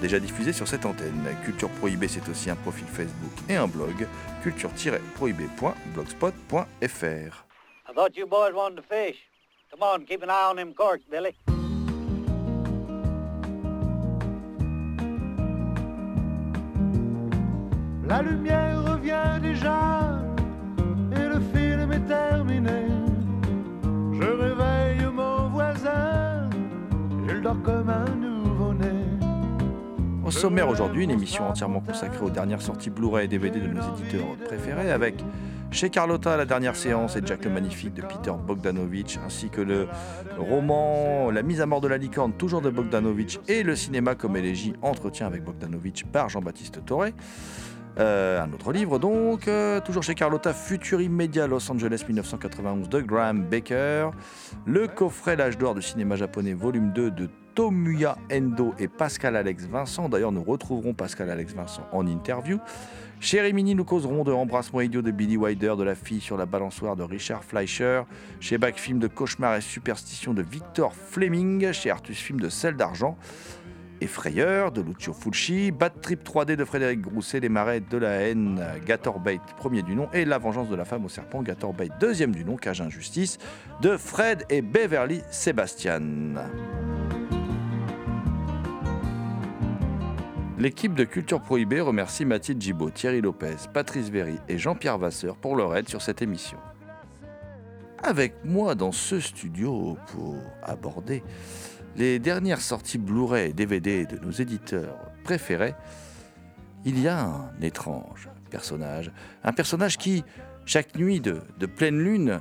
déjà diffusées sur cette antenne. Culture Prohibée, c'est aussi un profil Facebook et un blog, culture-prohibée.blogspot.fr. I thought you boys wanted to fish. Come on, keep an eye on him corks, Billy. La lumière revient déjà et le film est terminé. Je réveille mon voisin, je dors comme un. Au sommaire aujourd'hui, une émission entièrement consacrée aux dernières sorties Blu-ray et DVD de nos éditeurs préférés avec chez Carlotta la dernière séance et Jack le Magnifique de Peter Bogdanovich ainsi que le roman La mise à mort de la licorne toujours de Bogdanovich et le cinéma comme élégie Entretien avec Bogdanovich par Jean-Baptiste Toré. Euh, un autre livre donc, euh, toujours chez Carlotta, Futur immédiat Los Angeles 1991 de Graham Baker, le coffret L'âge d'or du cinéma japonais volume 2 de Tomuya Endo et Pascal Alex Vincent. D'ailleurs, nous retrouverons Pascal Alex Vincent en interview. Chez Rimini, nous causerons de Embrassement idiot de Billy Wilder, de La fille sur la balançoire de Richard Fleischer. Chez Backfilm de Cauchemar et Superstition de Victor Fleming. Chez Artus Film de Sel d'Argent. Effrayeur de Lucio Fulci, Bad Trip 3D de Frédéric Grousset, Les Marais de la haine, Gatorbait, premier du nom, et La vengeance de la femme au serpent, Gatorbait, deuxième du nom, Cage Injustice, de Fred et Beverly Sebastian. L'équipe de Culture Prohibée remercie Mathilde Gibaud, Thierry Lopez, Patrice Véry et Jean-Pierre Vasseur pour leur aide sur cette émission. Avec moi dans ce studio pour aborder les dernières sorties Blu-ray et DVD de nos éditeurs préférés, il y a un étrange personnage. Un personnage qui, chaque nuit de, pleine lune,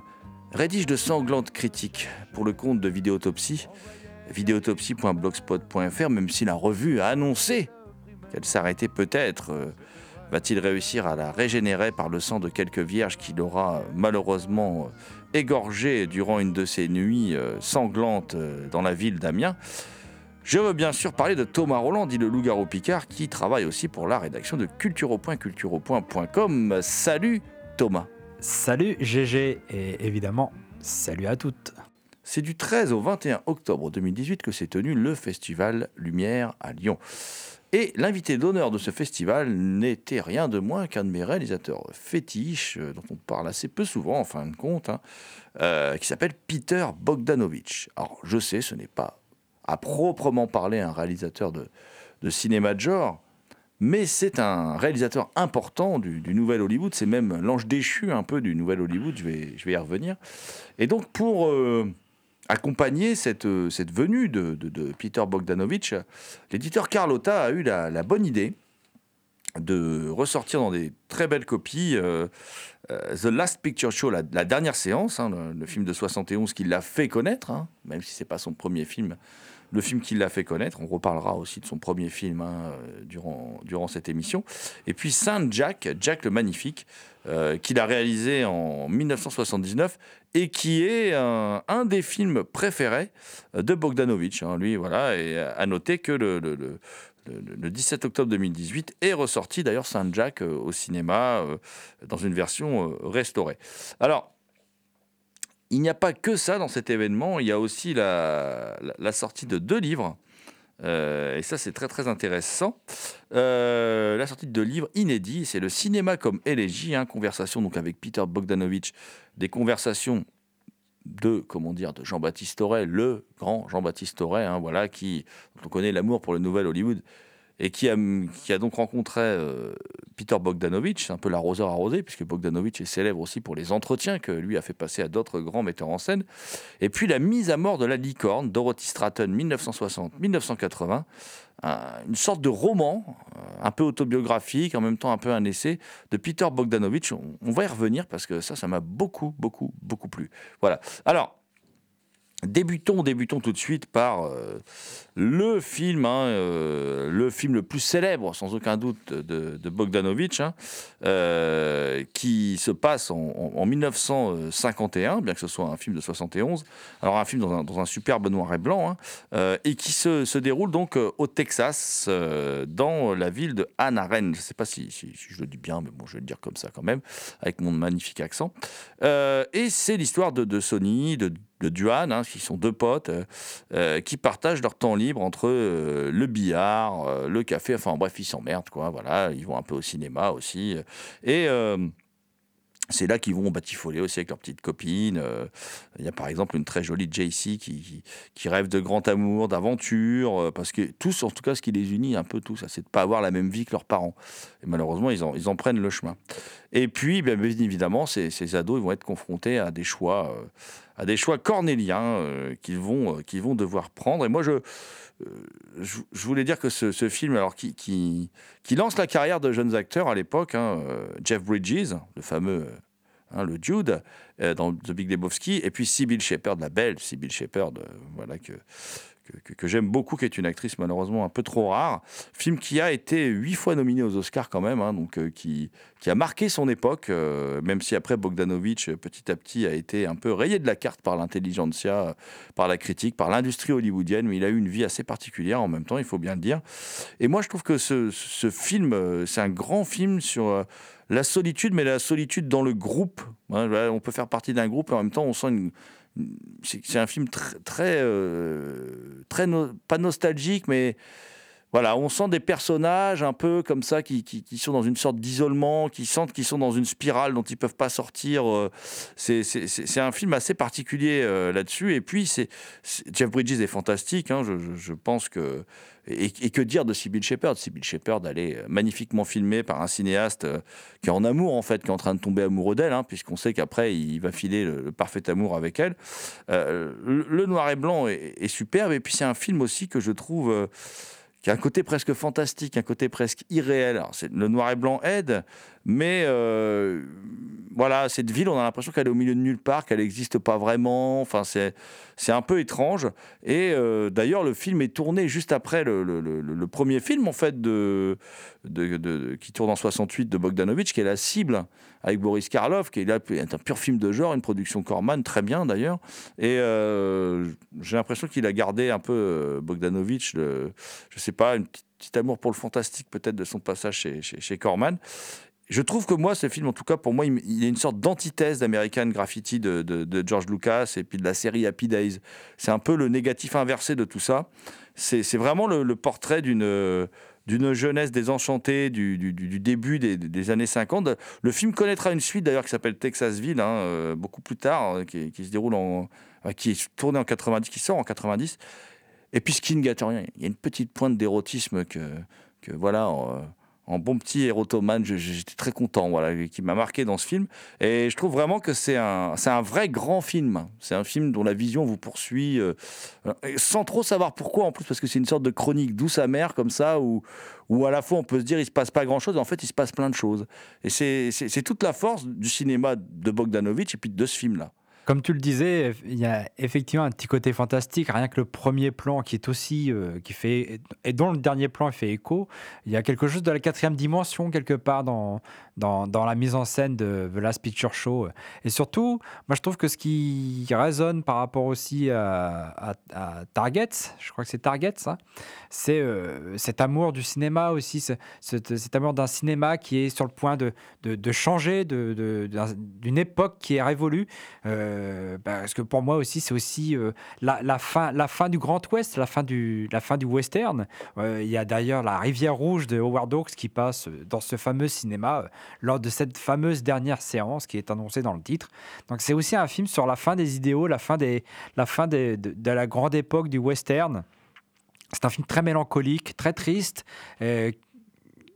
rédige de sanglantes critiques pour le compte de Vidéotopsie, vidéotopsie.blogspot.fr, même si la revue a annoncé qu'elle s'arrêtait peut-être. euh, Va-t-il réussir à la régénérer par le sang de quelques vierges qu'il aura malheureusement euh, égorgé durant une de ces nuits euh, sanglantes euh, dans la ville d'Amiens Je veux bien sûr parler de Thomas Roland, dit le loup-garou Picard, qui travaille aussi pour la rédaction de cultureau.cultureau.com. Salut Thomas Salut GG et évidemment salut à toutes. C'est du 13 au 21 octobre 2018 que s'est tenu le festival Lumière à Lyon. Et l'invité d'honneur de ce festival n'était rien de moins qu'un de mes réalisateurs fétiches, euh, dont on parle assez peu souvent en fin de compte, hein, euh, qui s'appelle Peter Bogdanovich. Alors je sais, ce n'est pas à proprement parler un réalisateur de, cinéma de genre, mais c'est un réalisateur important du, Nouvel Hollywood, c'est même l'ange déchu un peu du Nouvel Hollywood, je vais, je vais y revenir. Et donc pour euh, accompagner cette, euh, cette venue de, Peter Bogdanovich, l'éditeur Carlotta a eu la, bonne idée de ressortir dans des très belles copies euh, euh, The Last Picture Show, la, dernière séance, hein, le, film de 71 qui l'a fait connaître, hein, même si c'est pas son premier film, le film qui l'a fait connaître. On reparlera aussi de son premier film hein, durant, durant cette émission. Et puis Saint Jack, Jack le Magnifique, euh, qu'il a réalisé en 1979 et qui est un, des films préférés de Bogdanovich. hein. Lui, voilà, et à noter que le, le- le- le, le 17 octobre 2018 est ressorti d'ailleurs Saint Jack euh, au cinéma euh, dans une version euh, restaurée. Alors, il n'y a pas que ça dans cet événement, il y a aussi la sortie de deux livres. Euh, et ça, c'est très très intéressant. Euh, la sortie de livres inédits, c'est le cinéma comme élégie, hein, conversation donc avec Peter Bogdanovich, des conversations de comment dire de Jean-Baptiste Auré, le grand Jean-Baptiste Auré, hein, voilà, qui on connaît l'amour pour le nouvel Hollywood et qui a, donc rencontré euh, Peter Bogdanovich, un peu l'arroseur arrosé, puisque Bogdanovich est célèbre aussi pour les entretiens que lui a fait passer à d'autres grands metteurs en scène. Et puis la mise à mort de la licorne, Dorothy Stratton, 1960-1980, une sorte de roman, euh, un peu autobiographique, en même temps un peu un essai, de Peter Bogdanovich. On va y revenir parce que ça, ça m'a beaucoup, beaucoup, beaucoup plu. Voilà. Alors, Débutons, débutons tout de suite par euh, le film, hein, euh, le film le plus célèbre, sans aucun doute, de, Bogdanovich, hein, euh, qui se passe en, 1951, bien que ce soit un film de 71. Alors un film dans un, superbe noir et blanc, hein, et qui se, déroule donc au Texas, dans la ville de Anaren. Je ne sais pas si, je le dis bien, mais bon, je vais le dire comme ça quand même, avec mon magnifique accent. et c'est l'histoire de Sony, de de Duan, hein, qui sont deux potes, euh, euh, qui partagent leur temps libre entre euh, le billard, le café, enfin bref, ils s'emmerdent, quoi, voilà, ils vont un peu au cinéma aussi. Et c'est là qu'ils vont batifoler aussi avec leurs petites copines. Il y a par exemple une très jolie JC qui, qui, rêve de grand amour, d'aventure, parce que tous, en tout cas, ce qui les unit un peu tous, c'est de ne pas avoir la même vie que leurs parents. Et malheureusement, ils en, ils en prennent le chemin. Et puis, bien, évidemment, ces, ces, ados ils vont être confrontés à des choix à des choix cornéliens euh, qu'ils vont, euh, qu'ils vont devoir prendre. Et moi, je, euh, je, voulais dire que ce, film, alors qui, lance la carrière de jeunes acteurs à l'époque, hein, Jeff Bridges, le fameux hein, le Jude dans The Big Lebowski, et puis Sybil Shepherd, la belle Sybil Shepherd, voilà que que, j'aime beaucoup, qui est une actrice malheureusement un peu trop rare. Film qui a été huit fois nominé aux Oscars quand même, hein, donc euh, qui, qui a marqué son époque, euh, même si après Bogdanovich, euh, petit à petit, a été un peu rayé de la carte par l'intelligentsia, par la critique, par l'industrie hollywoodienne, mais il a eu une vie assez particulière en même temps, il faut bien le dire. Et moi, je trouve que ce, ce film, c'est un grand film sur la solitude, mais la solitude dans le groupe. Hein, on peut faire partie d'un groupe et en même temps, on sent une c'est un film très, très, euh, pas nostalgique, mais voilà, on sent des personnages un peu comme ça qui, qui, sont dans une sorte d'isolement, qui sentent qu'ils sont dans une spirale dont ils peuvent pas sortir. Euh, c'est un film assez particulier euh, là-dessus. Et puis, c'est Jeff Bridges est fantastique. Hein, je, je, pense que et, que dire de Sybil Shepherd? Sybil Shepherd, elle est magnifiquement filmée par un cinéaste euh, qui est en amour, en fait, qui est en train de tomber amoureux d'elle, hein, puisqu'on sait qu'après, il va filer le, parfait amour avec elle. le, noir et blanc est superbe. Et puis, c'est un film aussi que je trouve qui a un côté presque fantastique, un côté presque irréel. Alors, le noir et blanc aide, mais euh, voilà, cette ville, on a l'impression qu'elle est au milieu de nulle part, qu'elle n'existe pas vraiment. Enfin, c'est, c'est un peu étrange. Et euh, d'ailleurs, le film est tourné juste après le, le, premier film, en fait, de, de, qui tourne en 68 de Bogdanovich, qui est La Cible, avec Boris Karloff, qui est, un pur film de genre, une production Corman, très bien d'ailleurs. Et euh, j'ai l'impression qu'il a gardé un peu Bogdanovich, je sais pas, une petit amour pour le fantastique peut-être de son passage chez, chez Corman. Je trouve que moi, ce film, en tout cas, pour moi, il, est une sorte d'antithèse d'American Graffiti de, George Lucas et puis de la série Happy Days. C'est un peu le négatif inversé de tout ça. C'est vraiment le, portrait d'une jeunesse désenchantée du, début des, années 50. Le film connaîtra une suite d'ailleurs qui s'appelle Texasville, hein, euh, beaucoup plus tard, euh, qui, se déroule qui est tourné en 90, qui sort en 90. Et puis Skin Gatorian, il y a une petite pointe d'érotisme que, que voilà en bon petit érotomane. J'étais très content, voilà, qui m'a marqué dans ce film. Et je trouve vraiment que c'est un, un vrai grand film. C'est un film dont la vision vous poursuit, euh, sans trop savoir pourquoi en plus, parce que c'est une sorte de chronique douce amère comme ça, où, où à la fois on peut se dire il se passe pas grand chose, et en fait il se passe plein de choses. Et c'est, toute la force du cinéma de Bogdanovich et puis de ce film-là. Comme tu le disais, il y a effectivement un petit côté fantastique. Rien que le premier plan qui est aussi, euh, qui fait, et dont le dernier plan fait écho. Il y a quelque chose de la quatrième dimension quelque part dans, dans, la mise en scène de The Last Picture Show. Et surtout, moi je trouve que ce qui résonne par rapport aussi à, à, Target, je crois que c'est Target, ça, c'est euh, cet amour du cinéma aussi, cet, amour d'un cinéma qui est sur le point de, de, de changer d'une époque qui est révolue. Euh, Euh, bah, parce que pour moi aussi, c'est aussi euh, la, fin, la fin du Grand Ouest, la fin du, la fin du western. Euh, il y a d'ailleurs la Rivière Rouge de Howard Hawks qui passe dans ce fameux cinéma lors de cette fameuse dernière séance qui est annoncée dans le titre. Donc c'est aussi un film sur la fin des idéaux, la fin, des, la fin de, la grande époque du western. C'est un film très mélancolique, très triste,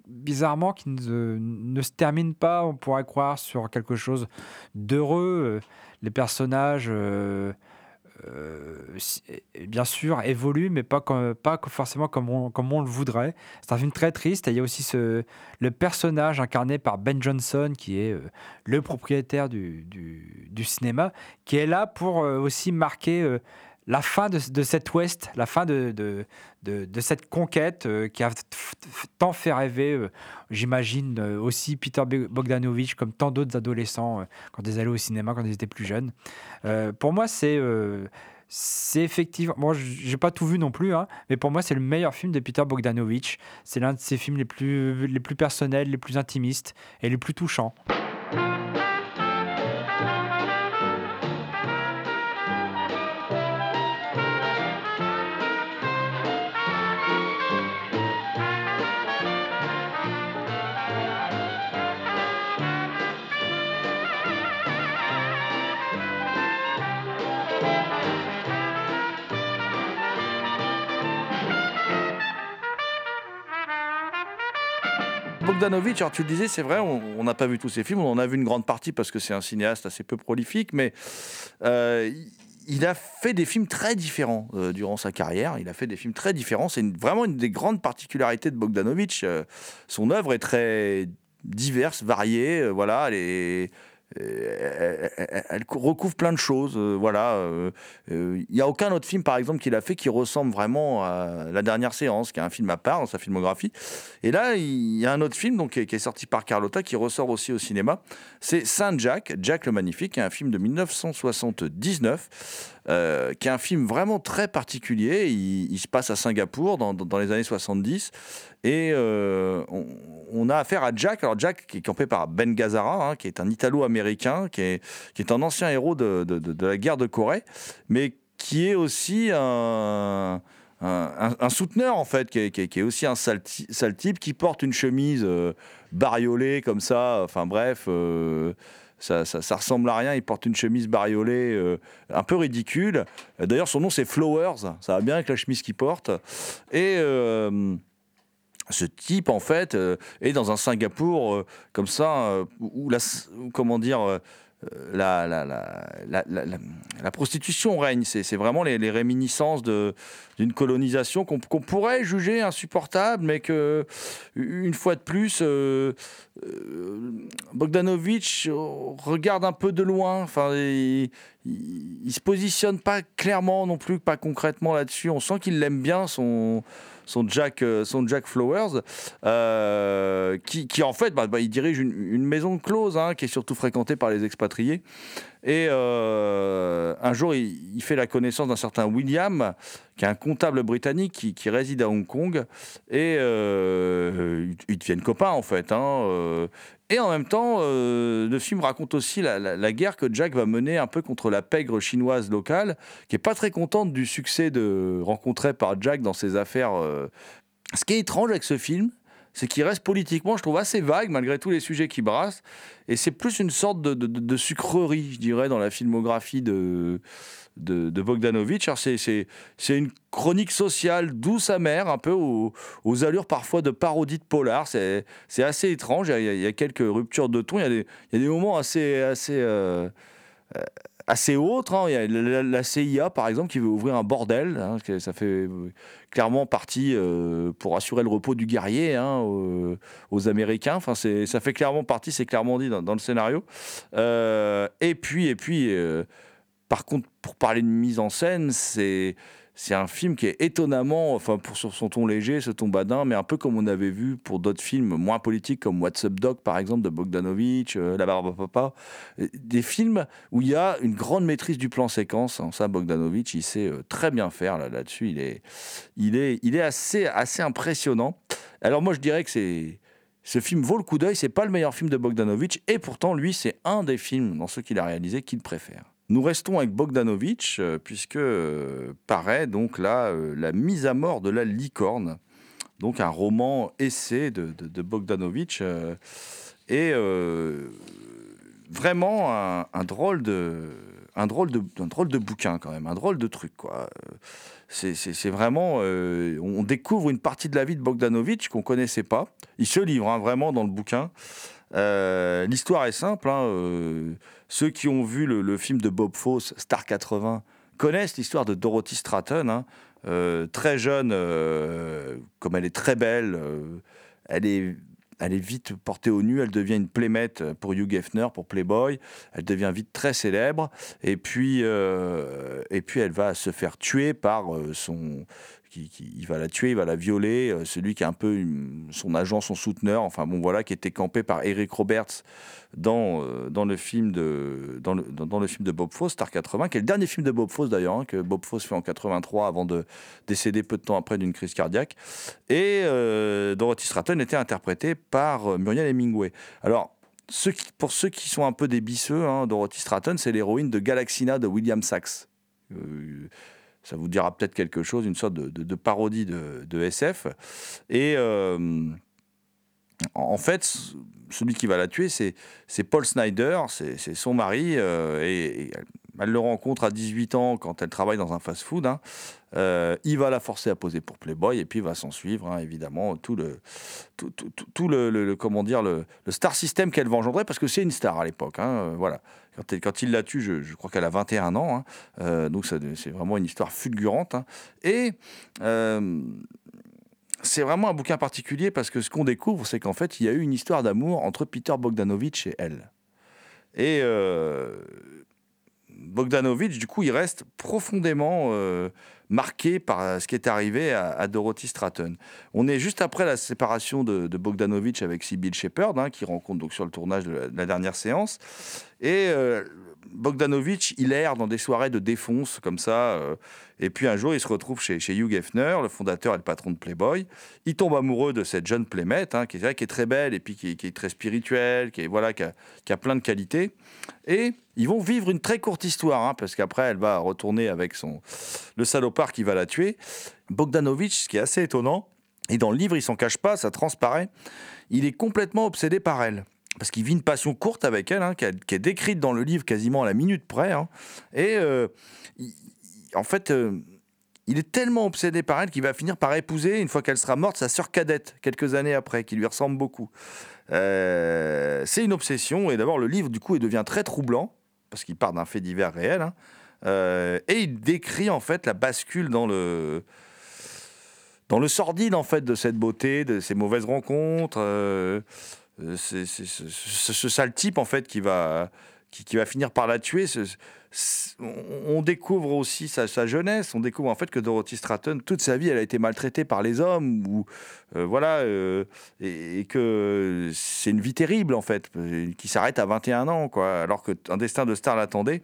bizarrement qui ne se termine pas, on pourrait croire, sur quelque chose d'heureux. Les personnages, euh, euh, bien sûr, évoluent, mais pas, comme, pas forcément comme on, comme on le voudrait. C'est un film très triste. Il y a aussi ce, le personnage incarné par Ben Johnson, qui est euh, le propriétaire du, du- du cinéma, qui est là pour aussi marquer la fin de, de cet Ouest, la fin de, cette conquête euh, qui a tant fait rêver, euh, j'imagine, euh, aussi Peter Bogdanovich, comme tant d'autres adolescents quand ils allaient au cinéma, quand ils étaient plus jeunes. Pour moi, c'est. effectivement. Moi, j- j'ai pas tout vu non plus, hein, mais pour moi, c'est le meilleur film de Peter Bogdanovich. C'est l'un de ses films les plus personnels, les plus intimistes et les plus touchants. Bogdanovich, alors tu le disais, c'est vrai, on n'a pas vu tous ses films, on en a vu une grande partie parce que c'est un cinéaste assez peu prolifique, mais euh, il- a fait des films très différents euh, durant sa carrière. Il a fait des films très différents. C'est vraiment une des grandes particularités de Bogdanovich. Euh, son œuvre est très diverse, variée. voilà, elle est- elle, recouvre plein de choses. euh, voilà, euh, euh, il n'y a aucun autre film, par exemple, qu'il a fait qui ressemble vraiment à La Dernière Séance, qui est un film à part dans sa filmographie. Et là, il y a un autre film donc, qui est qui est sorti par Carlotta, qui ressort aussi au cinéma. C'est Saint Jack, Jack le Magnifique, qui est un film de 1979, euh, qui est un film vraiment très particulier. Il, se passe à Singapour dans, les années 70. Et euh, on, a affaire à Jack. Alors Jack, qui est campé par Ben Gazzara, hein, qui est un Italo-américain, qui est, un ancien héros de, la guerre de Corée, mais qui est aussi un, souteneur, en fait, qui est, aussi un sale, type, qui porte une chemise euh, bariolée comme ça. Enfin bref. Ça, ressemble à rien, il porte une chemise bariolée euh, un peu ridicule. D'ailleurs, son nom c'est Flowers, ça va bien avec la chemise qu'il porte. Et euh, ce type, en fait, euh, est dans un Singapour comme ça, où la, comment dire, la, la, la, la, la- prostitution règne. C'est vraiment les, réminiscences d'une colonisation qu'on qu'on pourrait juger insupportable, mais que, une fois de plus, euh, euh, Bogdanovich regarde un peu de loin. Enfin, il, il, il se positionne pas clairement non plus, pas concrètement là-dessus. On sent qu'il l'aime bien, son son Jack, euh, son Jack Flowers, euh, qui, qui, en fait, bah, bah, il dirige une, une maison close, hein, qui est surtout fréquentée par les expatriés. Et euh, un jour, il, fait la connaissance d'un certain William, qui est un comptable britannique qui, qui réside à Hong Kong. Et ils, deviennent copains, en fait. hein. Et en même temps, euh, le film raconte aussi la, guerre que Jack va mener un peu contre la pègre chinoise locale, qui est pas très contente du succès rencontré par Jack dans ses affaires. euh. Ce qui est étrange avec ce film, c'est qu'il reste politiquement, je trouve, assez vague malgré tous les sujets qu'il brasse. Et c'est plus une sorte de sucrerie, je dirais, dans la filmographie de, de, de Bogdanovich. C'est, une chronique sociale douce, amère, un peu aux, allures parfois de parodie de polar. C'est, assez étrange. Il y, a, quelques ruptures de ton. Il y a des, il y a des moments assez. assez euh, assez autres. hein. Il y a la, CIA, par exemple, qui veut ouvrir un bordel. hein, que ça fait euh, clairement partie euh, pour assurer le repos du guerrier hein, aux, Américains. Enfin, ça fait clairement partie, c'est clairement dit dans, le scénario. Et puis, et puis par contre, pour parler de mise en scène, c'est. C'est un film qui est étonnamment, enfin pour sur son ton léger, ce ton badin, mais un peu comme on avait vu pour d'autres films moins politiques comme What's Up Doc par exemple de Bogdanovich, euh, La Barbe à Papa, Euh, des films où il y a une grande maîtrise du plan séquence. hein. Ça, Bogdanovich, il sait euh, très bien faire là, là-dessus. Il est, il est, il est assez, assez impressionnant. Alors moi, je dirais que c'est ce film vaut le coup d'œil. C'est pas le meilleur film de Bogdanovich, et pourtant lui, c'est un des films dans ceux qu'il a réalisé qu'il préfère. Nous restons avec Bogdanovich, euh, puisque euh, paraît donc là euh, la mise à mort de la licorne, donc un roman essai de, de, Bogdanovich, et vraiment un, drôle de. Un drôle, de, un drôle de bouquin quand même, un drôle de truc quoi. C'est vraiment, on découvre une partie de la vie de Bogdanovich qu'on connaissait pas. Il se livre hein, vraiment dans le bouquin. Euh, L'histoire est simple. hein, euh, ceux qui ont vu le, film de Bob Fosse, Star 80, connaissent l'histoire de Dorothy Stratton. hein. Euh, très jeune, comme elle est très belle, elle est, vite portée au nu. Elle devient une playmate pour Hugh Hefner, pour Playboy. Elle devient vite très célèbre. Et puis, et puis elle va se faire tuer par son. Il va la tuer, il va la violer. euh, celui qui est un peu son agent, son souteneur. Enfin bon, voilà, qui était campé par Eric Roberts dans, euh, le film de, Bob Fosse, Star 80, qui est le dernier film de Bob Fosse d'ailleurs, hein, que Bob Fosse fait en 83 avant de décéder peu de temps après d'une crise cardiaque. Et euh, Dorothy Stratton était interprétée par Muriel Hemingway. Alors, pour ceux qui sont un peu des hein, Dorothy Stratton, c'est l'héroïne de Galaxina de William Sachs. Ça vous dira peut-être quelque chose, une sorte de, parodie de, SF. Et euh, en fait, celui qui va la tuer, c'est Paul Snyder, c'est son mari, euh, elle, le rencontre à 18 ans quand elle travaille dans un fast-food. hein. Euh, il va la forcer à poser pour Playboy, et puis va s'en suivre, hein, évidemment, tout le, tout, le, comment dire, le, star system qu'elle va engendrer, parce que c'est une star à l'époque. hein, euh, voilà. Quand, il la tue, je, crois qu'elle a 21 ans, euh, donc c'est vraiment une histoire fulgurante. Et c'est vraiment un bouquin particulier parce que ce qu'on découvre, c'est qu'en fait, il y a eu une histoire d'amour entre Peter Bogdanovich et elle. Et Bogdanovich, du coup, il reste profondément euh, marqué par ce qui est arrivé à, Dorothy Stratton. On est juste après la séparation de, de Bogdanovich avec Sybil Shepherd, hein, qui rencontre donc sur le tournage de la, de la dernière séance. Et euh, Bogdanovich, il erre dans des soirées de défonce comme ça. euh, et puis un jour, il se retrouve chez, Hugh Hefner, le fondateur et le patron de Playboy. Il tombe amoureux de cette jeune playmate, hein, qui, est, très belle et puis qui, est- très spirituelle, qui, voilà, qui, a, qui a plein de qualités. Et ils vont vivre une très courte histoire, hein, parce qu'après, elle va retourner avec son, le salopard qui va la tuer. Bogdanovich, ce qui est assez étonnant, et dans le livre, il s'en cache pas, ça transparaît, il est complètement obsédé par elle. Parce qu'il vit une passion courte avec elle, hein, qui, est décrite dans le livre quasiment à la minute près. hein. et euh, en fait, euh, il est tellement obsédé par elle qu'il va finir par épouser, une fois qu'elle sera morte, sa sœur cadette, quelques années après, qui lui ressemble beaucoup. Euh, c'est une obsession, et d'abord, le livre, du coup, il devient très troublant, parce qu'il part d'un fait divers réel. hein. Et il décrit, en fait, la bascule dans le dans le sordide en fait de cette beauté, de ces mauvaises rencontres, c'est c'est ce, sale type en fait qui va qui, va finir par la tuer. On, découvre aussi sa, jeunesse. On découvre en fait que Dorothy Stratton, toute sa vie, elle a été maltraitée par les hommes ou euh, voilà, euh, et, que c'est une vie terrible en fait, euh, qui s'arrête à 21 ans quoi, alors qu'un destin de star l'attendait.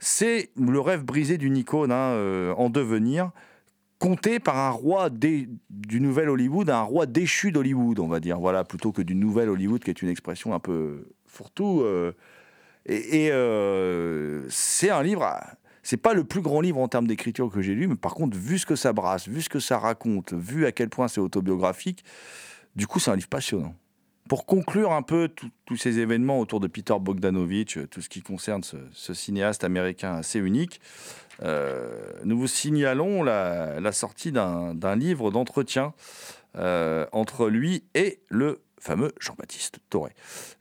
C'est le rêve brisé d'une icône hein, euh, en devenir compté par un roi du nouvel Hollywood, un roi déchu d'Hollywood, on va dire, voilà, plutôt que du nouvel Hollywood, qui est une expression un peu fourre-tout. euh, et euh, c'est un livre, c'est pas le plus grand livre en termes d'écriture que j'ai lu, mais par contre, vu ce que ça brasse, vu ce que ça raconte, vu à quel point c'est autobiographique, du coup, c'est un livre passionnant. Pour conclure un peu tous ces événements autour de Peter Bogdanovich, euh, tout ce qui concerne ce, cinéaste américain assez unique, euh, nous vous signalons la, sortie d'un livre d'entretien euh, entre lui et le fameux Jean-Baptiste Toré.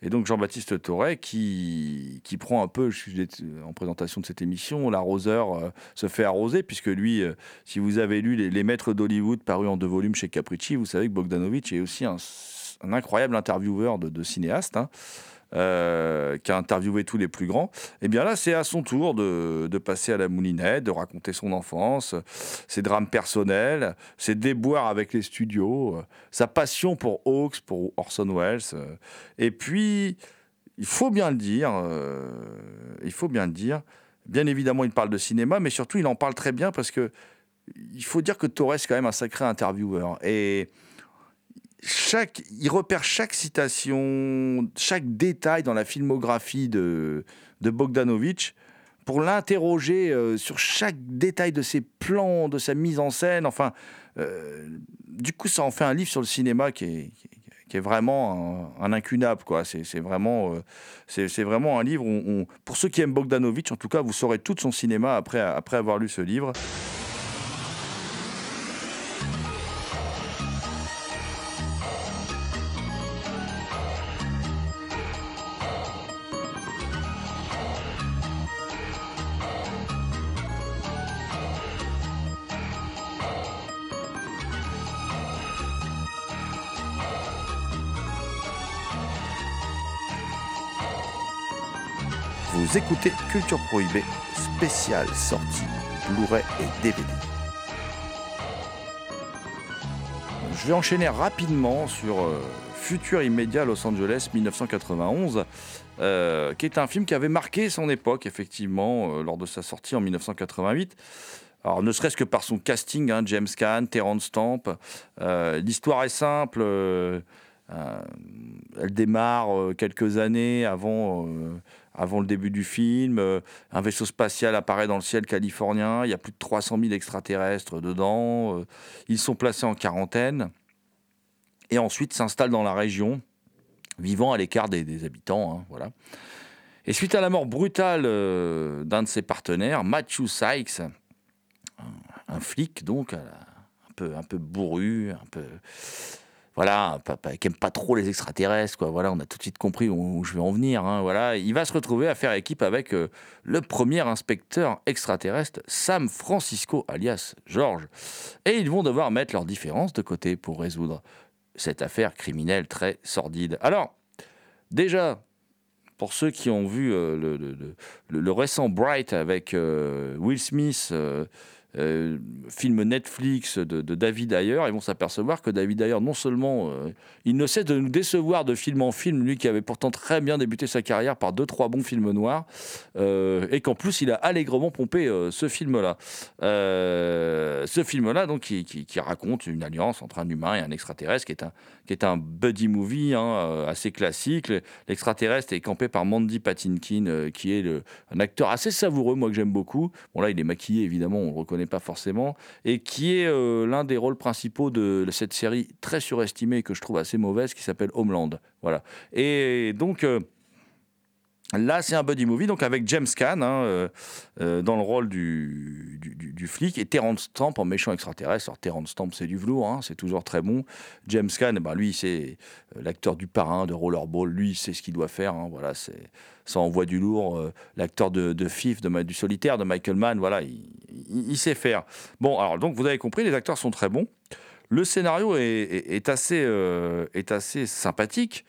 Et donc Jean-Baptiste Toré qui, qui prend un peu, je suis en présentation de cette émission, l'arroseur se fait arroser, puisque lui, si vous avez lu Les, Les Maîtres d'Hollywood parus en deux volumes chez Capricci, vous savez que Bogdanovich est aussi un, un incroyable intervieweur de, de cinéastes. hein, euh, qui a interviewé tous les plus grands, et bien là, c'est à son tour de, passer à la moulinette, de raconter son enfance, ses drames personnels, ses déboires avec les studios, euh, sa passion pour Hawks, pour Orson Welles. et puis, il faut bien le dire, euh, il faut bien le dire, bien évidemment, il parle de cinéma, mais surtout, il en parle très bien parce que il faut dire que Torres est quand même un sacré intervieweur. Et chaque, il repère chaque citation, chaque détail dans la filmographie de, de Bogdanovich pour l'interroger euh, sur chaque détail de ses plans, de sa mise en scène. Enfin, euh, du coup, ça en fait un livre sur le cinéma qui est, qui est vraiment un, un incunable. Quoi. C'est, c'est vraiment, euh, c'est, c'est vraiment un livre pour ceux qui aiment Bogdanovich, en tout cas, vous saurez tout de son cinéma après, après avoir lu ce livre. Écoutez Culture Prohibée, spéciale sortie Blu-ray et DVD. Je vais enchaîner rapidement sur euh, Futur immédiat Los Angeles 1991, euh, qui est un film qui avait marqué son époque, effectivement, euh, lors de sa sortie en 1988. Alors, ne serait-ce que par son casting, hein, James Caan, Terrence Stamp. Euh, L'histoire est simple. elle démarre quelques années avant, avant le début du film. Euh, un vaisseau spatial apparaît dans le ciel californien. Il y a plus de 300 000 extraterrestres dedans. Euh, ils sont placés en quarantaine. Et ensuite s'installent dans la région, vivant à l'écart des, habitants. hein, voilà. Et suite à la mort brutale euh, d'un de ses partenaires, Matthew Sykes, un, un flic donc, un peu, un peu bourru, un peu voilà, qui aime pas trop les extraterrestres, quoi. Voilà, on a tout de suite compris où, je vais en venir. hein, voilà, il va se retrouver à faire équipe avec euh, le premier inspecteur extraterrestre, Sam Francisco, alias George, et ils vont devoir mettre leurs différences de côté pour résoudre cette affaire criminelle très sordide. Alors, déjà. Pour ceux qui ont vu euh, le récent Bright avec euh, Will Smith, euh, euh, film Netflix de, David Ayer, ils vont s'apercevoir que David Ayer, non seulement euh, il ne cesse de nous décevoir de film en film, lui qui avait pourtant très bien débuté sa carrière par deux trois bons films noirs, euh, et qu'en plus il a allègrement pompé euh, ce film-là. Ce film-là, donc, qui, raconte une alliance entre un humain et un extraterrestre, qui est un, qui est un buddy movie hein, assez classique. Le- L'extraterrestre est campé par Mandy Patinkin, qui est un acteur assez savoureux, moi que j'aime beaucoup. Bon là, il est maquillé, évidemment, on le reconnaît pas forcément, et qui est euh, l'un des rôles principaux de cette série très surestimée que je trouve assez mauvaise, qui s'appelle Homeland. Voilà. Et donc. euh, Là, c'est un buddy movie, donc avec James Caan hein, euh, euh, dans le rôle du, flic et Terrence Stamp en méchant extraterrestre. Alors, Terrence Stamp, c'est du velours, hein, c'est toujours très bon. James Caan, eh ben, lui, c'est euh, l'acteur du parrain de Rollerball. Lui, c'est ce qu'il doit faire. hein, voilà, c'est ça envoie du lourd. L'acteur de, de Fif, de, du solitaire, de Michael Mann, voilà, il, sait faire. Bon, alors donc vous avez compris, les acteurs sont très bons. Le scénario est assez sympathique.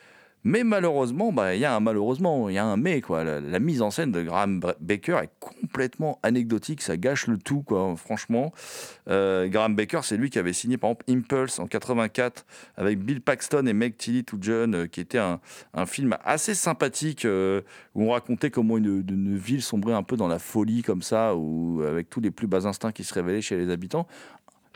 Mais malheureusement, bah, il y a un malheureusement, il y a un mais quoi. La, mise en scène de Graham Baker est complètement anecdotique, ça gâche le tout quoi. Franchement, Euh, Graham Baker, c'est lui qui avait signé par exemple Impulse en 84 avec Bill Paxton et Meg Tilly tout jeune, euh, qui était un, un film assez sympathique euh, où on racontait comment une, une ville sombrait un peu dans la folie comme ça, ou avec tous les plus bas instincts qui se révélaient chez les habitants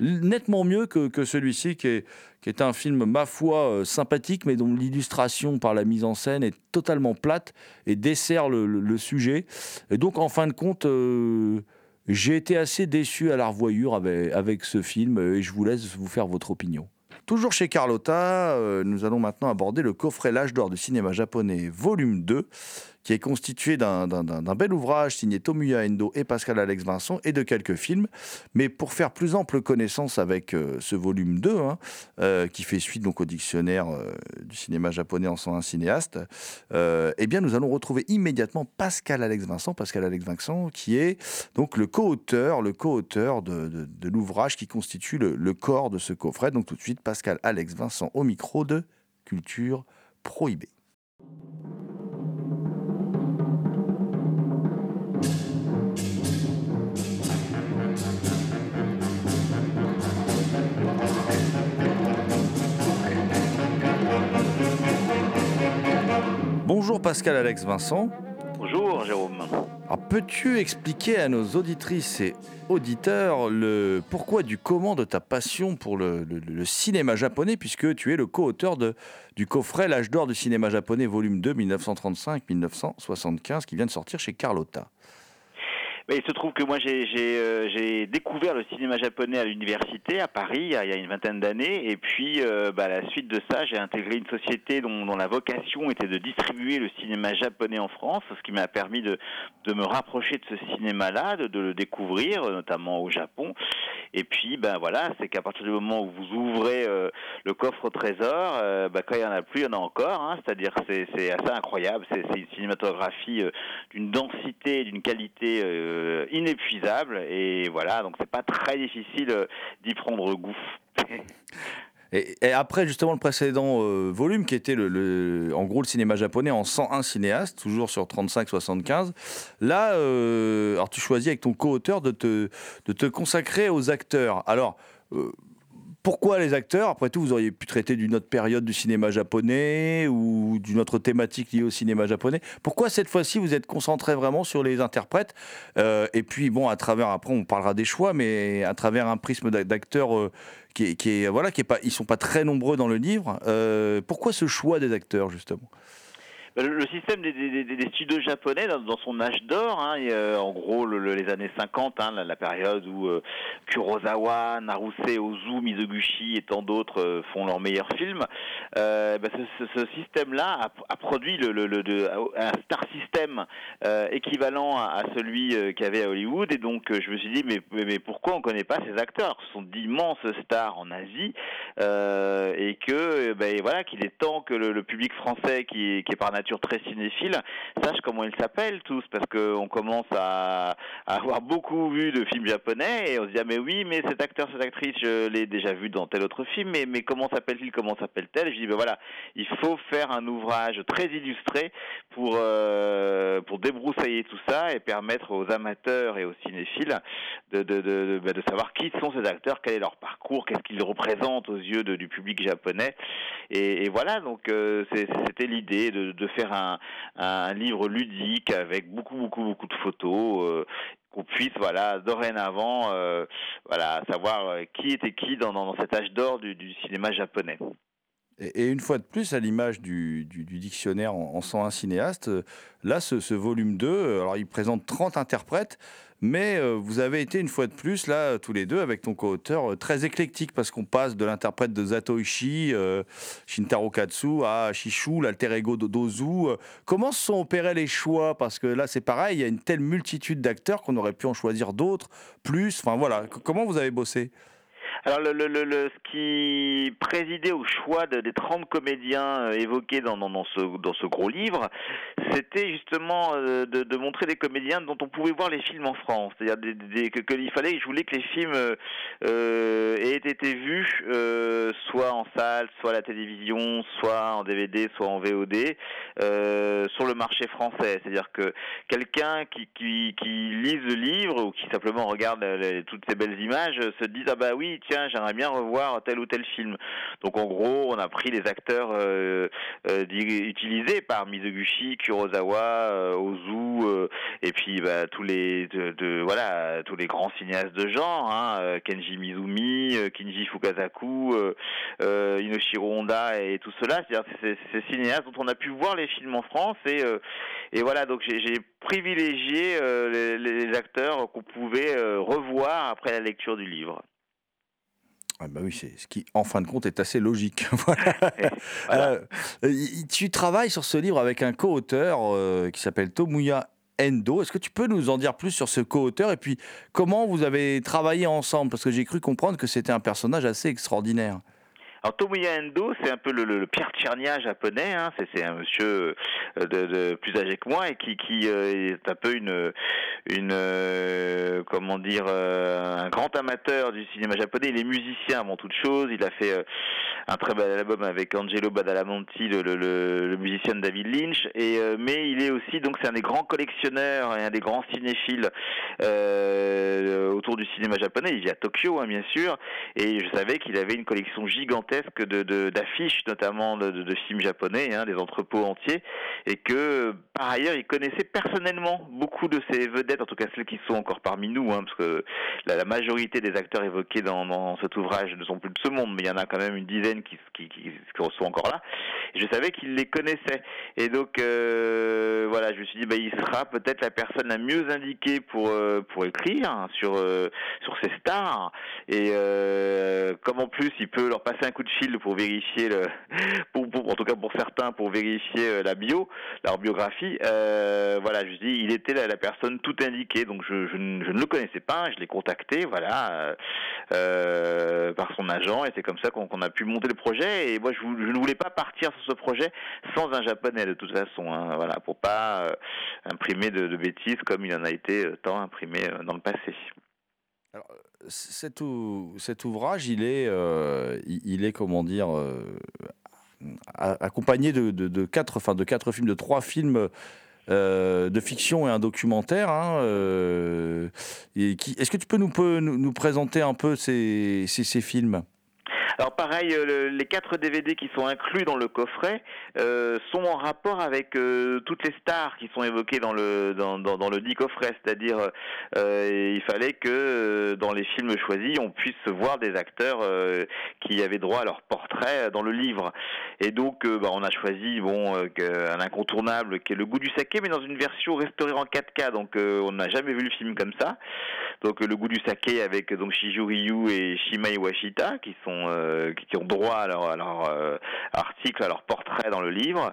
nettement mieux que, que celui-ci, qui est, qui est un film, ma foi, euh, sympathique, mais dont l'illustration par la mise en scène est totalement plate et dessert le, sujet. Et donc, en fin de compte, euh, j'ai été assez déçu à la revoyure avec, avec ce film, et je vous laisse vous faire votre opinion. Toujours chez Carlotta, euh, nous allons maintenant aborder le coffret L'âge d'or du cinéma japonais, volume 2, qui est constitué d'un bel ouvrage signé Tomuya Endo et Pascal Alex Vincent et de quelques films. Mais pour faire plus ample connaissance avec euh, ce volume 2, hein, euh, qui fait suite donc au dictionnaire euh, du cinéma japonais en son un cinéaste, eh bien nous allons retrouver immédiatement Pascal Alex Vincent, Pascal Alex Vincent, qui est donc le co-auteur, le co-auteur de, de- de l'ouvrage qui constitue le, le corps de ce coffret. Donc tout de suite, Pascal Alex Vincent au micro de Culture Prohibée. Bonjour Pascal Alex Vincent. Bonjour, Jérôme. Alors, peux-tu expliquer à nos auditrices et auditeurs le pourquoi du comment de ta passion pour le, le- le cinéma japonais, puisque tu es le co-auteur de- du coffret L'âge d'or du cinéma japonais, volume 2, 1935-1975, qui vient de sortir chez Carlotta? Il se trouve que moi euh, j'ai découvert le cinéma japonais à l'université à Paris il y a, une vingtaine d'années et puis euh, bah, à la suite de ça j'ai intégré une société dont, la vocation était de distribuer le cinéma japonais en France, ce qui m'a permis de me rapprocher de ce cinéma-là, de, le découvrir notamment au Japon. Et puis ben voilà, c'est qu'à partir du moment où vous ouvrez euh, le coffre au trésor, bah, quand il y en a plus, il y en a encore. Hein, C'est-à-dire c'est assez incroyable. C'est une cinématographie d'une densité, d'une qualité euh, inépuisable. Et voilà, donc c'est pas très difficile euh, d'y prendre goût. Et, après, justement, le précédent euh, volume, qui était le, en gros le cinéma japonais en 101 cinéastes, toujours sur 35-75, là, euh, alors tu choisis avec ton co-auteur de te, de te consacrer aux acteurs. Alors, pourquoi les acteurs Après tout, vous auriez pu traiter d'une autre période du cinéma japonais ou d'une autre thématique liée au cinéma japonais. Pourquoi cette fois-ci vous êtes concentré vraiment sur les interprètes Euh, Et puis, bon, à travers, après on parlera des choix, mais à travers un prisme d'ac- d'acteurs euh, qui est, voilà, qui est sont pas très nombreux dans le livre. Euh, pourquoi ce choix des acteurs justement? Le, le système des, studios japonais dans, son âge d'or, hein, euh, en gros le- le- les années 50, hein, la, période où euh, Kurosawa, Naruse, Ozu, Mizoguchi et tant d'autres euh, font leurs meilleurs films, euh, bah, ce, système-là a, produit un star system équivalent à, à celui euh, qu'il y avait à Hollywood, et donc je me suis dit mais, pourquoi on ne connaît pas ces acteurs? Ce sont d'immenses stars en Asie, et que ben voilà qu'il est temps que le, public français qui est par nature très cinéphile sache comment ils s'appellent tous parce que on commence à, avoir beaucoup vu de films japonais et on se dit ah mais oui mais cet acteur cette actrice je l'ai déjà vu dans tel autre film mais mais comment s'appelle-t-il comment s'appelle-t-elle? Et je dis ben voilà il faut faire un ouvrage très illustré pour euh, pour débroussailler tout ça et permettre aux amateurs et aux cinéphiles de de, ben, de savoir qui sont ces acteurs, quel est leur parcours, qu'est-ce qu'ils représentent aux yeux du public japonais. Et, voilà, donc euh, c'était l'idée de faire un, livre ludique avec beaucoup, beaucoup, beaucoup de photos. euh, qu'on puisse voilà dorénavant euh, voilà savoir euh, qui était qui dans, dans, cet âge d'or du cinéma japonais. Et, une fois de plus, à l'image du, dictionnaire en, en 101 cinéastes, là, ce, volume 2, euh, alors il présente 30 interprètes, mais euh, vous avez été une fois de plus, là, tous les deux, avec ton co-auteur, euh, très éclectique, parce qu'on passe de l'interprète de Zatoichi, Shintaro Katsu, à Shishu, l'alter ego Dozu. Comment se sont opérés les choix? Parce que là, c'est pareil, il y a une telle multitude d'acteurs qu'on aurait pu en choisir d'autres, plus. Enfin voilà, comment vous avez bossé? Alors ce qui présidait au choix de- des 30 comédiens euh, évoqués dans, ce, gros livre, c'était justement euh, de, montrer des comédiens dont on pouvait voir les films en France. C'est-à-dire que, il fallait, je voulais que les films euh, aient été vus soit en salle, soit à la télévision, soit en DVD, soit en VOD sur le marché français. C'est-à-dire que quelqu'un qui, qui, qui lise le livre ou qui simplement regarde toutes ces belles images se dise ah bah oui tiens j'aimerais bien revoir tel ou tel film. Donc en gros on a pris les acteurs euh, euh, utilisés par Mizoguchi, Kurosawa, euh, Ozu et puis bah, tous les grands cinéastes de genre hein, Kenji Mizumi, Kinji Fukasaku, Inoshiro Honda et tout cela. C'est-à-dire ces, cinéastes dont on a pu voir les films en France et voilà, donc j'ai privilégié les, acteurs qu'on pouvait revoir après la lecture du livre. Ah bah oui, c'est ce qui, en fin de compte, est assez logique. Voilà. Voilà. Euh, tu travailles sur ce livre avec un co-auteur euh, qui s'appelle Tomuya Endo. Est-ce que tu peux nous en dire plus sur ce co-auteur et puis comment vous avez travaillé ensemble? Parce que j'ai cru comprendre que c'était un personnage assez extraordinaire. Alors Tomoya Endo, c'est un peu le, le, le Pierre Tchernia japonais. Hein. C'est, un monsieur euh, de, de plus âgé que moi et qui, qui euh, est un peu une, une euh, comment dire, euh, un grand amateur du cinéma japonais. Il est musicien avant toute chose. Il a fait euh, un très bel album avec Angelo Badalamenti, le, musicien de David Lynch. Mais il est aussi donc c'est un des grands collectionneurs et un des grands cinéphiles autour du cinéma japonais. Il vit à Tokyo, hein, bien sûr. Et je savais qu'il avait une collection gigantesque d'affiches, notamment de films japonais, hein, des entrepôts entiers, et que par ailleurs, il connaissait personnellement beaucoup de ces vedettes, en tout cas celles qui sont encore parmi nous, hein, parce que la, majorité des acteurs évoqués dans, cet ouvrage ne sont plus de ce monde, mais il y en a quand même une dizaine qui, qui, qui, sont encore là. Je savais qu'il les connaissait. Et donc, euh, voilà, je me suis dit, bah, il sera peut-être la personne la mieux indiquée pour, euh, pour écrire sur, euh, sur ces stars. Et comme en plus, il peut leur passer un coup de fil pour vérifier, le, pour, en tout cas pour certains, pour vérifier la bio, leur biographie, voilà, je me suis dit, il était la, la personne tout indiquée. Donc, je, ne- le connaissais pas, je l'ai contacté, voilà, euh, euh, par son agent, et c'est comme ça qu'on a pu monter le projet. Et moi, je, ne voulais pas partir sur ce projet sans un japonais de toute façon, hein, voilà, pour pas euh, imprimer de, bêtises comme il en a été tant imprimé dans le passé. Cet, ou- cet ouvrage, il est, il, est comment dire, accompagné de, de, de quatre, enfin de quatre films, de trois films euh, de fiction et un documentaire. hein, euh, Est-ce que tu peux nous, présenter un peu ces films? Alors pareil, euh, le- les quatre DVD qui sont inclus dans le coffret euh, sont en rapport avec euh, toutes les stars qui sont évoquées dans le dans, le dit coffret, c'est-à-dire euh, il fallait que dans les films choisis, on puisse voir des acteurs qui avaient droit à leur portrait dans le livre. Et donc bah, on a choisi bon un incontournable qui est le goût du saké, mais dans une version restaurée en 4K. Donc on n'a jamais vu le film comme ça. Donc le goût du saké avec donc Shiju Ryu et Shima Iwashita qui sont euh, qui ont droit à leur, à leur euh, article, à leur portrait dans le livre.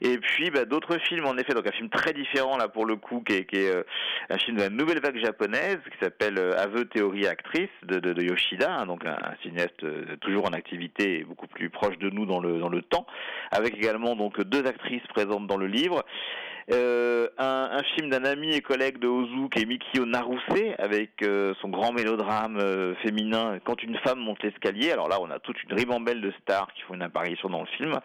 Et puis bah, d'autres films en effet, donc un film très différent là pour le coup qui est, qui est, euh, un film de la nouvelle vague japonaise qui s'appelle Aveu théorie actrice de, de, Yoshida, hein, donc un, cinéaste toujours en activité et beaucoup plus proche de nous dans le dans le temps, avec également donc deux actrices présentes dans le livre. Euh, un, un film d'un ami et collègue de Ozu qui est Mikio Naruse avec euh, son grand mélodrame euh, féminin Quand une femme monte l'escalier. Alors là, on a toute une ribambelle de stars qui font une apparition dans le film.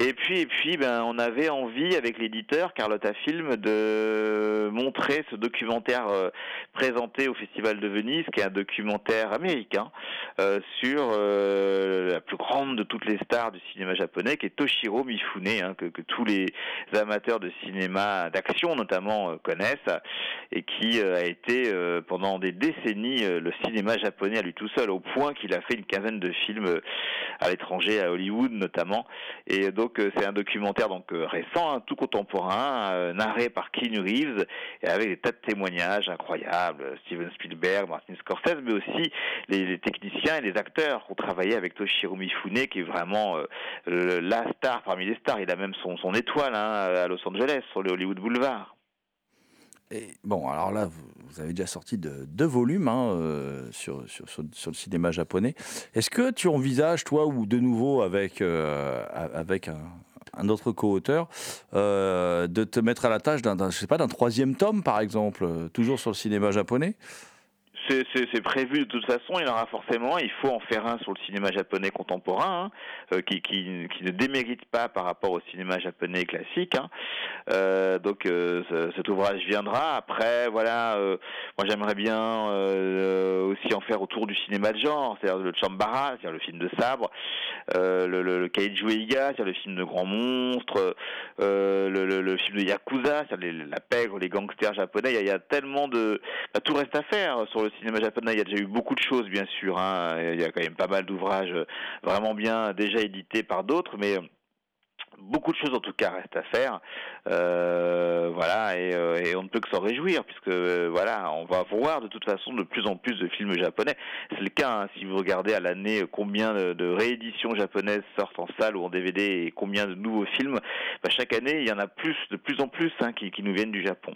Et puis, et puis, ben, on avait envie avec l'éditeur Carlotta Film de montrer ce documentaire euh, présenté au Festival de Venise, qui est un documentaire américain euh, sur euh, la plus grande de toutes les stars du cinéma japonais, qui est Toshiro Mifune, hein, que, tous les amateurs de cinéma d'action notamment connaissent, et qui a été pendant des décennies le cinéma japonais à lui tout seul, au point qu'il a fait une quinzaine de films à l'étranger, à Hollywood notamment. Et donc euh, c'est un documentaire donc euh, récent, hein, tout contemporain, euh, narré par Keanu Reeves, et avec des tas de témoignages incroyables, Steven Spielberg, Martin Scorsese, mais aussi les, techniciens et les acteurs qui ont travaillé avec Toshiro Mifune, qui est vraiment la star parmi les stars. Il a même son, son étoile hein, à Los Angeles, sur le Hollywood Boulevard. Bon, alors là, vous, avez déjà sorti de, deux volumes hein, euh, sur, sur, sur, le cinéma japonais. Est-ce que tu envisages, toi, ou de nouveau avec, euh, avec un, autre co-auteur, euh, de te mettre à la tâche d'un, d'un- troisième tome, par exemple, toujours sur le cinéma japonais? C'est- prévu de toute façon, il y en aura forcément, il faut en faire un sur le cinéma japonais contemporain, hein, euh, qui, ne démérite pas par rapport au cinéma japonais classique. hein. Euh, donc euh, ce- cet ouvrage viendra. Après, voilà, moi j'aimerais bien aussi en faire autour du cinéma de genre, c'est-à-dire le Chambara, c'est-à-dire le film de sabre, le, le, Kaiju Eiga, c'est-à-dire le film de grands monstres, euh, le, film de Yakuza, c'est-à-dire la pègre, les gangsters japonais. Il y a, tellement de... tout reste à faire sur le cinéma japonais. Il y a déjà eu beaucoup de choses, bien sûr. hein. Il y a quand même pas mal d'ouvrages vraiment bien déjà édités par d'autres, mais beaucoup de choses en tout cas restent à faire. Euh, voilà, et, euh, on ne peut que s'en réjouir, puisque euh, voilà, on va voir de toute façon de plus en plus de films japonais. C'est le cas, hein, si vous regardez à l'année combien de, rééditions japonaises sortent en salle ou en DVD et combien de nouveaux films, bah, chaque année il y en a plus, de plus en plus hein, qui nous viennent du Japon.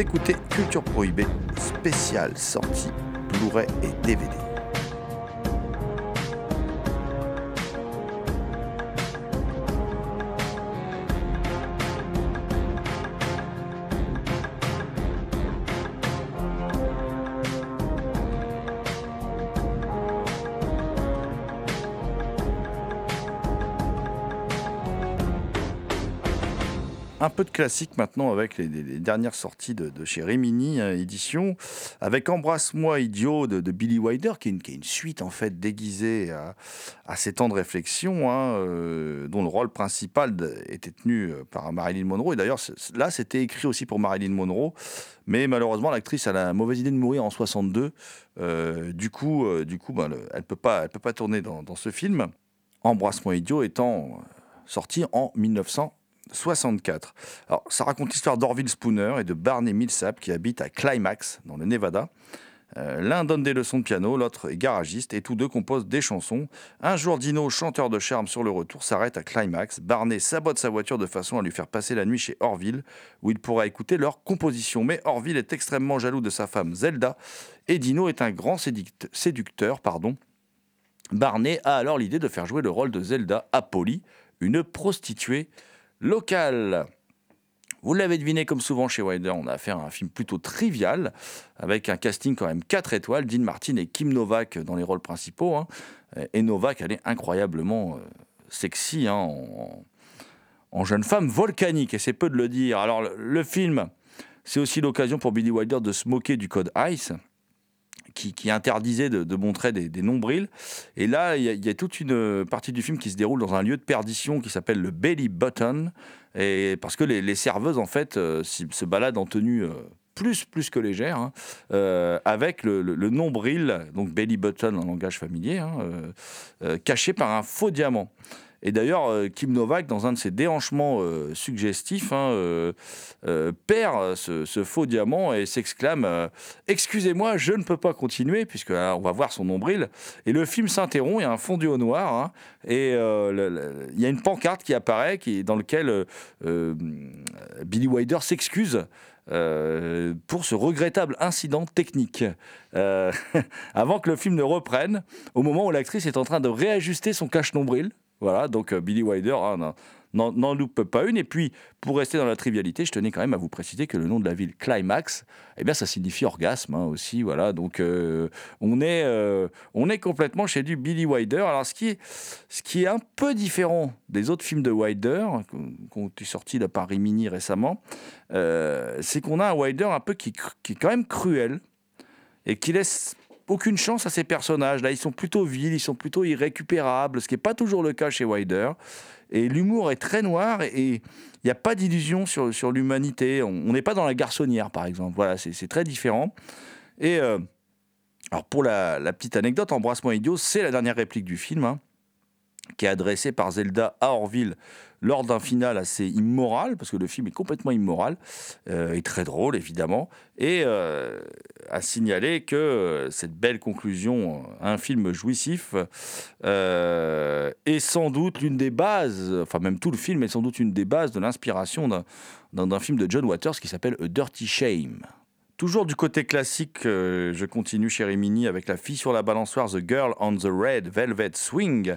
Écoutez Culture Prohibée, spéciale sortie Blu-ray et DVD. Un peu de classique maintenant avec les, dernières sorties de, de chez Rimini euh, Édition, avec Embrasse-moi idiot de, Billy Wilder, qui est, une, suite en fait déguisée à, à ces temps de réflexion, hein, euh, dont le rôle principal était tenu euh, par Marilyn Monroe. Et d'ailleurs, là, c'était écrit aussi pour Marilyn Monroe, mais malheureusement, l'actrice a la mauvaise idée de mourir en 62. Euh, du coup, du coup, ben, le- elle peut peut pas tourner dans, dans ce film. Embrasse-moi idiot étant sorti en 1964. Alors, ça raconte l'histoire d'Orville Spooner et de Barney Millsap qui habitent à Climax, dans le Nevada. Euh, L'un donne des leçons de piano, l'autre est garagiste, et tous deux composent des chansons. Un jour, Dino, chanteur de charme sur le retour, s'arrête à Climax. Barney sabote sa voiture de façon à lui faire passer la nuit chez Orville, où il pourra écouter leur composition. Mais Orville est extrêmement jaloux de sa femme Zelda, et Dino est un grand séduct- séducteur. Pardon. Barney a alors l'idée de faire jouer le rôle de Zelda à Polly, une prostituée locale. Vous l'avez deviné, comme souvent chez Wilder, on a affaire à un film plutôt trivial, avec un casting quand même 4 étoiles, Dean Martin et Kim Novak dans les rôles principaux. hein. Et Novak, elle est incroyablement euh, sexy, hein, en, en jeune femme volcanique, et c'est peu de le dire. Alors, le, le film, c'est aussi l'occasion pour Billy Wilder de se moquer du code ICE, qui, interdisait de, montrer des, nombrils. Et là, il y, a- toute une partie du film qui se déroule dans un lieu de perdition qui s'appelle le Belly Button. Et parce que les, serveuses, en fait, euh, se baladent en tenue euh, plus, plus que légère, hein, euh, avec le, nombril, donc Belly Button en langage familier, hein, caché par un faux diamant. Et d'ailleurs, euh, Kim Novak, dans un de ses déhanchements euh, suggestifs, hein, euh, perd ce, faux diamant et s'exclame Excusez-moi, je ne peux pas continuer, puisque là, on va voir son nombril. Et le film s'interrompt, il y a un fondu au noir, hein, et il y a une pancarte qui apparaît, qui, dans lequel euh, Billy Wilder s'excuse. pour ce regrettable incident technique. Avant que le film ne reprenne, au moment où l'actrice est en train de réajuster son cache-nombril. Voilà, donc euh, Billy Wilder hein, n'en- loupe pas une. Et puis, pour rester dans la trivialité, je tenais quand même à vous préciser que le nom de la ville Climax, eh bien, ça signifie orgasme hein, aussi. Voilà, donc euh, on, est, euh, on est complètement chez du Billy Wilder. Alors, ce qui est, ce qui est un peu différent des autres films de Wilder, qui ont été sortis là, par Rimini récemment, c'est qu'on a un Wilder un peu qui, qui est quand même cruel et qui laisse aucune chance à ces personnages. Là, ils sont plutôt vils, ils sont plutôt irrécupérables, ce qui n'est pas toujours le cas chez Wilder. Et l'humour est très noir et il n'y a pas d'illusion sur, sur l'humanité. On n'est pas dans la garçonnière, par exemple. Voilà, c'est c'est très différent. Et euh, alors, pour la, la petite anecdote, Embrasse-moi idiot, c'est la dernière réplique du film, hein, qui est adressée par Zelda à Orville lors d'un final assez immoral, parce que le film est complètement immoral, euh, et très drôle, évidemment, et euh, à signaler que euh, cette belle conclusion à un film jouissif euh, est sans doute l'une des bases, enfin même tout le film est sans doute une des bases de l'inspiration d'un- film de John Waters qui s'appelle A Dirty Shame. Toujours du côté classique, euh, je continue chez Rimini avec La fille sur la balançoire, The Girl on the Red Velvet Swing,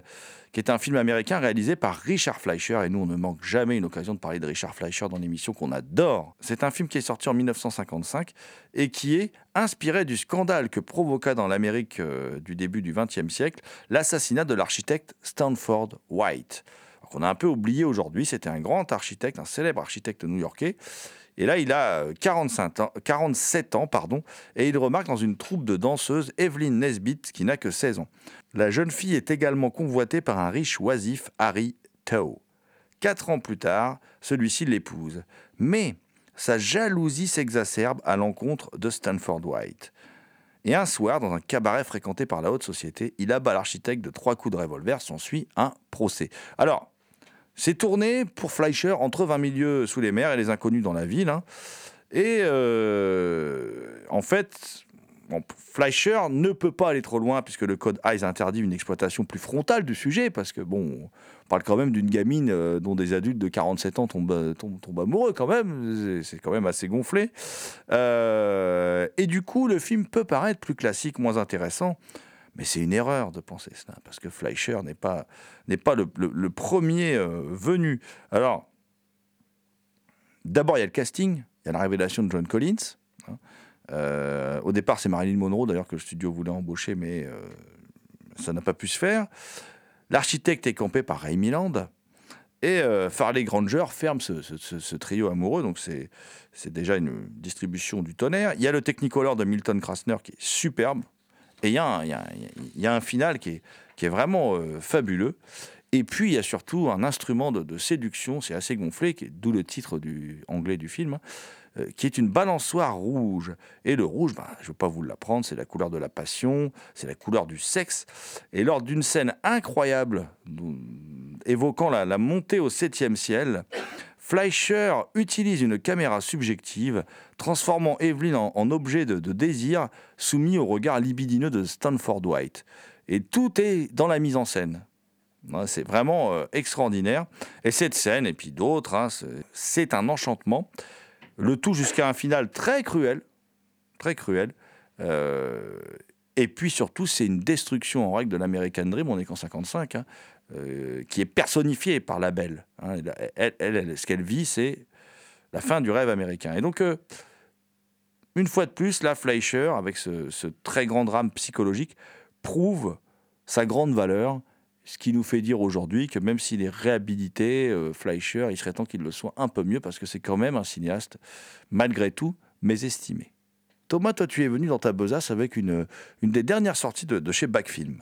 qui est un film américain réalisé par Richard Fleischer. Et nous, on ne manque jamais une occasion de parler de Richard Fleischer dans l'émission qu'on adore. C'est un film qui est sorti en 1955 et qui est inspiré du scandale que provoqua dans l'Amérique euh, du début du XXe siècle l'assassinat de l'architecte Stanford White. Qu'on a un peu oublié aujourd'hui, c'était un grand architecte, un célèbre architecte new-yorkais. Et là, il a euh, 45 ans, 47 ans, pardon, et il remarque dans une troupe de danseuses Evelyn Nesbitt, qui n'a que 16 ans. La jeune fille est également convoitée par un riche oisif, Harry Tao. Quatre ans plus tard, celui-ci l'épouse. Mais sa jalousie s'exacerbe à l'encontre de Stanford White. Et un soir, dans un cabaret fréquenté par la haute société, il abat l'architecte de trois coups de revolver, s'ensuit un procès. Alors, c'est tourné pour Fleischer entre 20 milieux sous les mers et les inconnus dans la ville. hein. Et euh, en fait, Fleischer ne peut pas aller trop loin puisque le code Eyes interdit une exploitation plus frontale du sujet parce que bon, on parle quand même d'une gamine euh, dont des adultes de 47 ans tombent, euh, tombent- amoureux quand même. C'est- quand même assez gonflé. Et du coup, le film peut paraître plus classique, moins intéressant. Mais c'est une erreur de penser cela, parce que Fleischer n'est pas, le, premier euh, venu. Alors, d'abord, il y a le casting, il y a la révélation de John Collins. hein. Euh, au départ, c'est Marilyn Monroe, d'ailleurs, que le studio voulait embaucher, mais euh, ça n'a pas pu se faire. L'architecte est campé par Ray Milland. Et Farley Granger ferme ce, ce- trio amoureux, donc c'est déjà une distribution du tonnerre. Il y a le Technicolor de Milton Krasner qui est superbe. Et il y, a un- final qui est, vraiment euh, fabuleux. Et puis, il y a surtout un instrument de, séduction, c'est assez gonflé, d'où le titre anglais du film, euh, qui est une balançoire rouge. Et le rouge, ben, je ne veux pas vous l'apprendre, c'est la couleur de la passion, c'est la couleur du sexe. Et lors d'une scène incroyable, évoquant la montée au septième ciel, Fleischer utilise une caméra subjective, transformant Evelyn en, objet de, désir soumis au regard libidineux de Stanford White. Et tout est dans la mise en scène. C'est vraiment euh, extraordinaire. Et cette scène, et puis d'autres, hein, c'est- c'est un enchantement. Le tout jusqu'à un final très cruel. Très cruel. Euh, et puis surtout, c'est une destruction en règle de l'American Dream, on est qu'en 55, hein, euh, qui est personnifiée par la belle. hein. Elle, ce qu'elle vit, c'est la fin du rêve américain. Et donc, euh, une fois de plus, là, Fleischer, avec ce, très grand drame psychologique, prouve sa grande valeur, ce qui nous fait dire aujourd'hui que même s'il est réhabilité, euh, Fleischer, il serait temps qu'il le soit un peu mieux, parce que c'est quand même un cinéaste, malgré tout, mésestimé. Thomas, toi, tu es venu dans ta besace avec une, une des dernières sorties de, de chez Backfilm.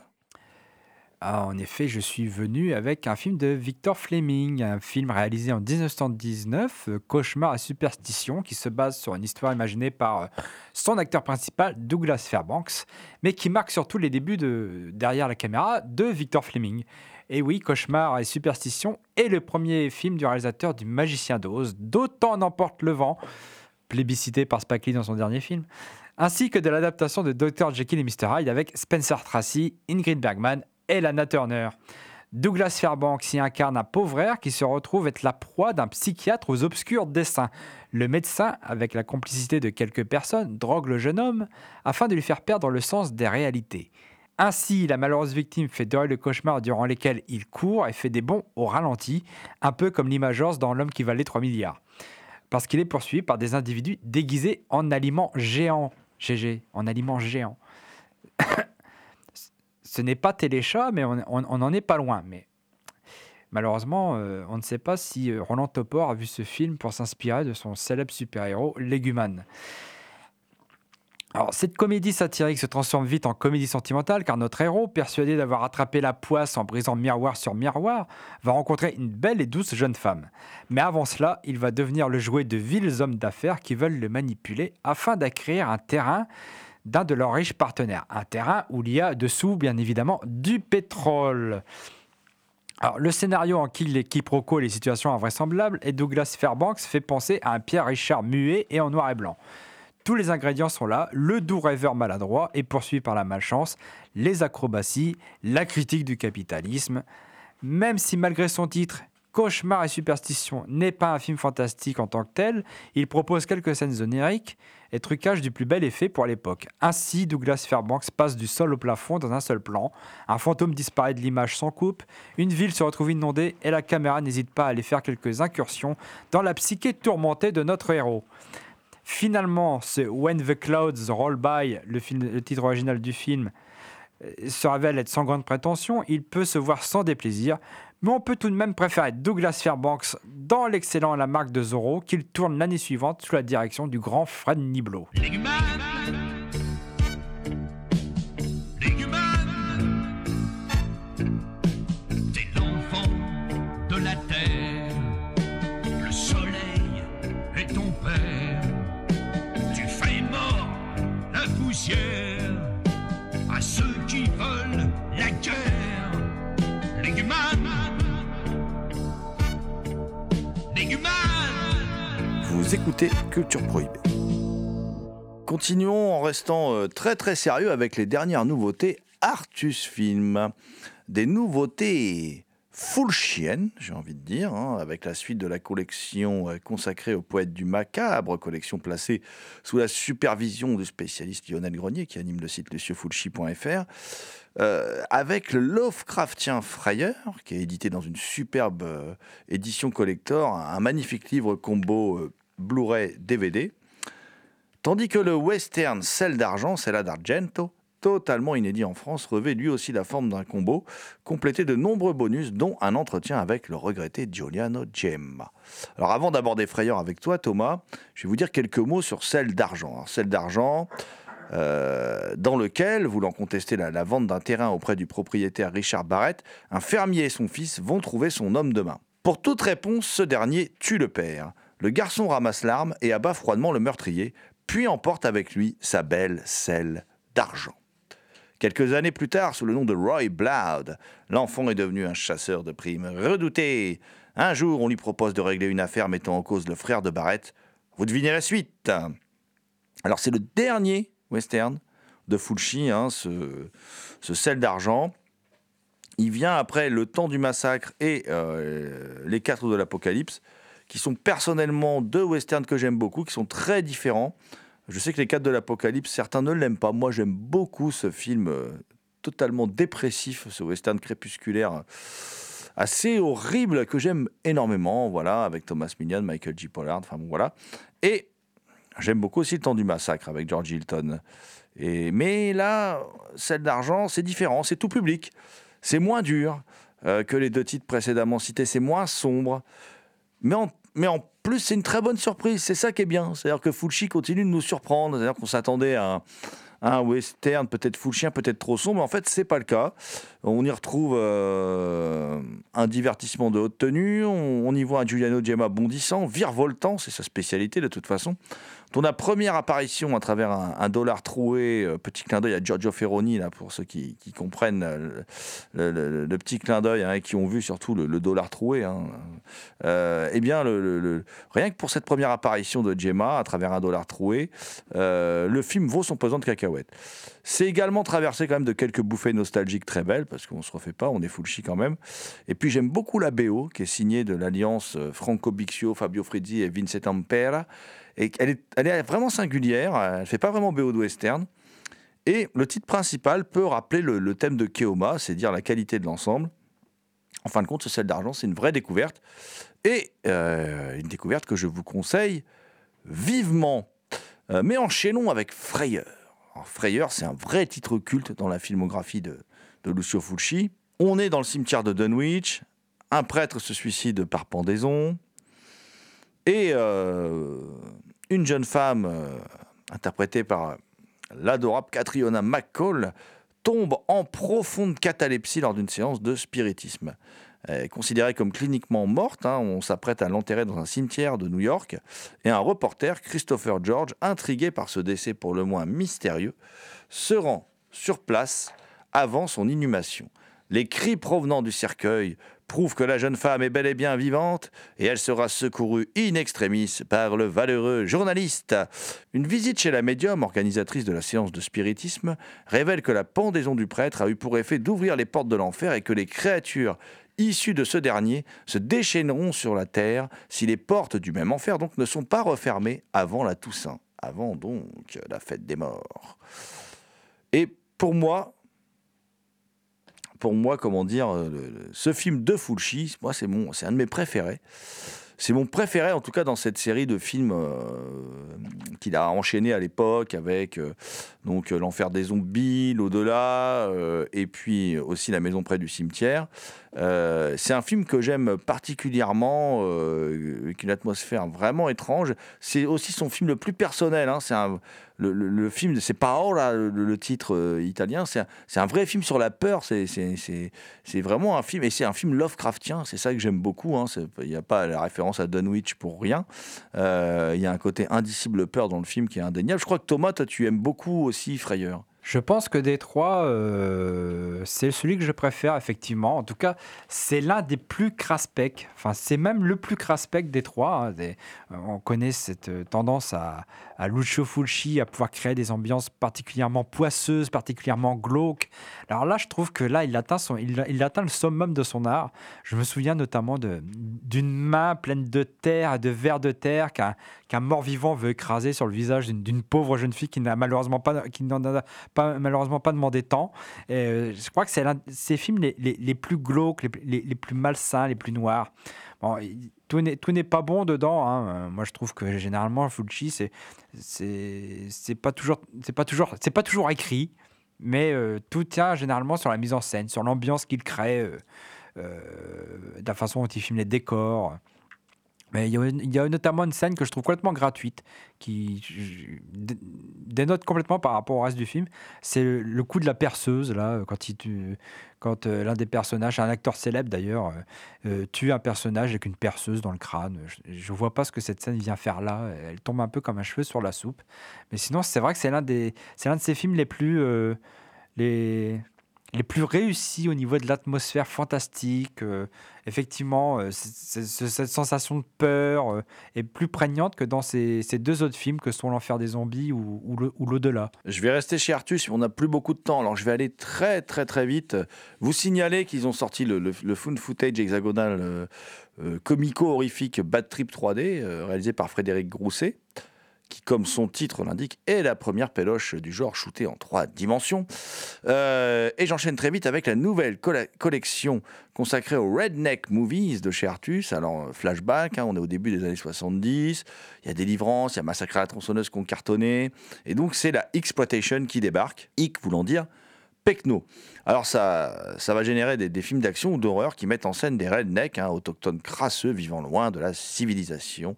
Ah, en effet, je suis venu avec un film de Victor Fleming, un film réalisé en 1919, euh, Cauchemar et superstition, qui se base sur une histoire imaginée par euh, son acteur principal, Douglas Fairbanks, mais qui marque surtout les débuts de derrière la caméra de Victor Fleming. Et oui, Cauchemar et superstition est le premier film du réalisateur du Magicien d'Oz, d'autant n'emporte le vent, plébiscité par Spike Lee dans son dernier film, ainsi que de l'adaptation de Dr. Jekyll et Mr. Hyde avec Spencer Tracy, Ingrid Bergman et Lana Turner. Douglas Fairbanks y incarne un pauvre qui se retrouve être la proie d'un psychiatre aux obscurs desseins. Le médecin, avec la complicité de quelques personnes, drogue le jeune homme afin de lui faire perdre le sens des réalités. Ainsi, la malheureuse victime fait durer le cauchemar durant lesquels il court et fait des bonds au ralenti, un peu comme l'imagence dans L'homme qui valait 3 milliards. Parce qu'il est poursuivi par des individus déguisés en aliments géants. GG, en aliments géants. Ce n'est pas Téléchat, mais on, on- on en est pas loin. Mais malheureusement, euh, on ne sait pas si euh, Roland Topor a vu ce film pour s'inspirer de son célèbre super-héros Légumane. Alors, cette comédie satirique se transforme vite en comédie sentimentale car notre héros, persuadé d'avoir attrapé la poisse en brisant miroir sur miroir, va rencontrer une belle et douce jeune femme. Mais avant cela, il va devenir le jouet de vils hommes d'affaires qui veulent le manipuler afin d'acquérir un terrain d'un de leurs riches partenaires. Un terrain où il y a dessous, bien évidemment, du pétrole. Alors, le scénario en qui les quiproquos et les situations invraisemblables et Douglas Fairbanks fait penser à un Pierre Richard muet et en noir et blanc. Tous les ingrédients sont là, le doux rêveur maladroit est poursuivi par la malchance, les acrobaties, la critique du capitalisme. Même si malgré son titre, Cauchemar et superstition n'est pas un film fantastique en tant que tel, il propose quelques scènes oniriques et trucages du plus bel effet pour l'époque. Ainsi, Douglas Fairbanks passe du sol au plafond dans un seul plan, un fantôme disparaît de l'image sans coupe, une ville se retrouve inondée et la caméra n'hésite pas à aller faire quelques incursions dans la psyché tourmentée de notre héros. Finalement, ce When the Clouds Roll By, le, le titre original du film, euh, se révèle être sans grande prétention, il peut se voir sans déplaisir, mais on peut tout de même préférer Douglas Fairbanks dans l'excellent La marque de Zorro, qu'il tourne l'année suivante sous la direction du grand Fred Niblo. T'es Écoutez Culture Prohibée. Continuons en restant euh, très très sérieux avec les dernières nouveautés Artus Film. Des nouveautés full chienne, j'ai envie de dire, hein, avec la suite de la collection euh, consacrée au poète du macabre, collection placée sous la supervision du spécialiste Lionel Grenier qui anime le site luciefoulchi.fr. Euh, avec le Lovecraftien Frayeur, qui est édité dans une superbe édition collector, un magnifique livre combo Blu-ray DVD. Tandis que le western Celle d'argent, Cella d'Argento, totalement inédit en France, revêt lui aussi la forme d'un combo, complété de nombreux bonus, dont un entretien avec le regretté Giuliano Gemma. Alors avant d'aborder Frayeur avec toi, Thomas, je vais vous dire quelques mots sur Celle d'argent. Celle d'argent, euh, dans lequel, voulant contester la, la vente d'un terrain auprès du propriétaire Richard Barrett, un fermier et son fils vont trouver son homme de main. Pour toute réponse, ce dernier tue le père. Le garçon ramasse l'arme et abat froidement le meurtrier, puis emporte avec lui sa belle selle d'argent. Quelques années plus tard, sous le nom de Roy Bloud, l'enfant est devenu un chasseur de primes redouté. Un jour, on lui propose de régler une affaire mettant en cause le frère de Barrett. Vous devinez la suite. Alors, c'est le dernier western de Fulci, hein, ce, ce sel d'argent. Il vient après Le temps du massacre et euh, Les quatre de l'Apocalypse, qui sont personnellement deux westerns que j'aime beaucoup, qui sont très différents. Je sais que Les quatre de l'Apocalypse, certains ne l'aiment pas. Moi, j'aime beaucoup ce film euh, totalement dépressif, ce western crépusculaire euh, assez horrible que j'aime énormément. Voilà, avec Thomas Millian, Michael G. Pollard, enfin bon, voilà. Et J'aime beaucoup aussi le temps du massacre avec George Hilton. Et, mais là, celle d'argent, c'est différent, c'est tout public. C'est moins dur euh, que les deux titres précédemment cités, c'est moins sombre. Mais en, mais en plus, c'est une très bonne surprise, c'est ça qui est bien. C'est-à-dire que Fulci continue de nous surprendre. C'est-à-dire qu'on s'attendait à un, western peut-être Fulcien, peut-être trop sombre, mais en fait, c'est pas le cas. On y retrouve euh, un divertissement de haute tenue, on, y voit un Giuliano Gemma bondissant, virevoltant, c'est sa spécialité de toute façon dont la première apparition à travers un, dollar troué, euh, petit clin d'œil à Giorgio Ferroni, là, pour ceux qui, comprennent euh, le, petit clin d'œil hein, et qui ont vu surtout le, dollar troué. Hein, eh bien, rien que pour cette première apparition de Gemma à travers un dollar troué, euh, le film vaut son pesant de cacahuètes. C'est également traversé quand même de quelques bouffées nostalgiques très belles, parce qu'on se refait pas, on est full chic quand même. Et puis j'aime beaucoup la BO, qui est signée de l'alliance euh, Franco Bixio, Fabio Frizzi et Vincent Ampera. Et elle est, elle est vraiment singulière, elle fait pas vraiment BO de western. Et le titre principal peut rappeler le, le thème de Keoma, c'est dire la qualité de l'ensemble. En fin de compte, ce sel d'argent, c'est une vraie découverte. Et euh, une découverte que je vous conseille vivement. Euh, mais enchaînons avec Frayeur. Alors, Frayeur, c'est un vrai titre culte dans la filmographie de, de Lucio Fulci. On est dans le cimetière de Dunwich. Un prêtre se suicide par pendaison. Et euh, une jeune femme, interprétée par l'adorable Catriona McCall, tombe en profonde catalepsie lors d'une séance de spiritisme. Considérée comme cliniquement morte, hein, on s'apprête à l'enterrer dans un cimetière de New York, et un reporter, Christopher George, intrigué par ce décès pour le moins mystérieux, se rend sur place avant son inhumation. Les cris provenant du cercueil prouvent que la jeune femme est bel et bien vivante et elle sera secourue in extremis par le valeureux journaliste. Une visite chez la médium, organisatrice de la séance de spiritisme, révèle que la pendaison du prêtre a eu pour effet d'ouvrir les portes de l'enfer et que les créatures issues de ce dernier se déchaîneront sur la terre si les portes du même enfer donc ne sont pas refermées avant la Toussaint, avant donc la fête des morts. Et pour moi, pour moi, comment dire, euh, ce film de Fulci, moi, c'est mon, c'est un de mes préférés. C'est mon préféré, en tout cas, dans cette série de films euh, qu'il a enchaîné à l'époque avec euh, donc l'enfer des zombies, l'au-delà, et puis aussi la maison près du cimetière. C'est un film que j'aime particulièrement, avec une atmosphère vraiment étrange. C'est aussi son film le plus personnel. hein. C'est un, le, le- film, c'est Paola, le, le titre euh, italien. C'est un, un vrai film sur la peur. C'est, vraiment un film, et c'est un film Lovecraftien. C'est ça que j'aime beaucoup. hein. Il n'y a pas la référence à Dunwich pour rien. Euh, Il y a un côté indicible peur dans le film qui est indéniable. Je crois que Thomas, toi, tu aimes beaucoup aussi Frayeur. Je pense que des trois, euh, c'est celui que je préfère, effectivement. En tout cas, c'est l'un des plus craspec. Enfin, c'est même le plus craspec trois. hein. Des- euh, on connaît cette euh, tendance à, à à pouvoir créer des ambiances particulièrement poisseuses, particulièrement glauques. Alors là, je trouve que là, il atteint, son, il, atteint le summum de son art. Je me souviens notamment d'une main pleine de terre et de vers de terre qu'un mort-vivant veut écraser sur le visage d'une pauvre jeune fille qui n'a malheureusement pas, qui n'en a pas, malheureusement pas demandé tant. Et, euh, je crois que c'est l'un de ces films les, les- les plus glauques, les, les- plus malsains, les plus noirs. Bon, tout n'est pas bon dedans. hein. Euh, Moi, je trouve que généralement, Fulci, c'est c'est pas toujours c'est pas pas toujours écrit, mais euh, tout tient généralement sur la mise en scène, sur l'ambiance qu'il crée, de la façon dont il filme les décors. Mais il y, a, notamment une scène que je trouve complètement gratuite, qui dénote complètement par rapport au reste du film. C'est le, coup de la perceuse, là, quand, il tue- quand euh, l'un des personnages, un acteur célèbre d'ailleurs, euh, euh, tue un personnage avec une perceuse dans le crâne. Je ne vois pas ce que cette scène vient faire là. Elle tombe un peu comme un cheveu sur la soupe. Mais sinon, c'est vrai que c'est l'un c'est l'un de ces films les plus, euh, les plus réussis au niveau de l'atmosphère fantastique. euh, effectivement, euh, cette sensation de peur euh, est plus prégnante que dans ces, deux autres films que sont L'Enfer des zombies ou, L'au-delà. Je vais rester chez Artus, on n'a plus beaucoup de temps, alors je vais aller très très très vite. Vous signaler qu'ils ont sorti le, le, le found footage hexagonal comico-horrifique Bad Trip 3D, euh, réalisé par Frédéric Grousset, qui, comme son titre l'indique, est la première péloche du genre shootée en trois dimensions. Euh, et j'enchaîne très vite avec la nouvelle collection consacrée aux Redneck Movies de chez Artus. Alors, euh, flashback, hein, on est au début des années 70, il y a Délivrance, il y a Massacre à la tronçonneuse qu'on cartonné. Et donc, c'est la Exploitation qui débarque. Hic voulant dire Alors, ça, ça va générer des, des films d'action ou d'horreur qui mettent en scène des rednecks, hein, autochtones crasseux vivant loin de la civilisation.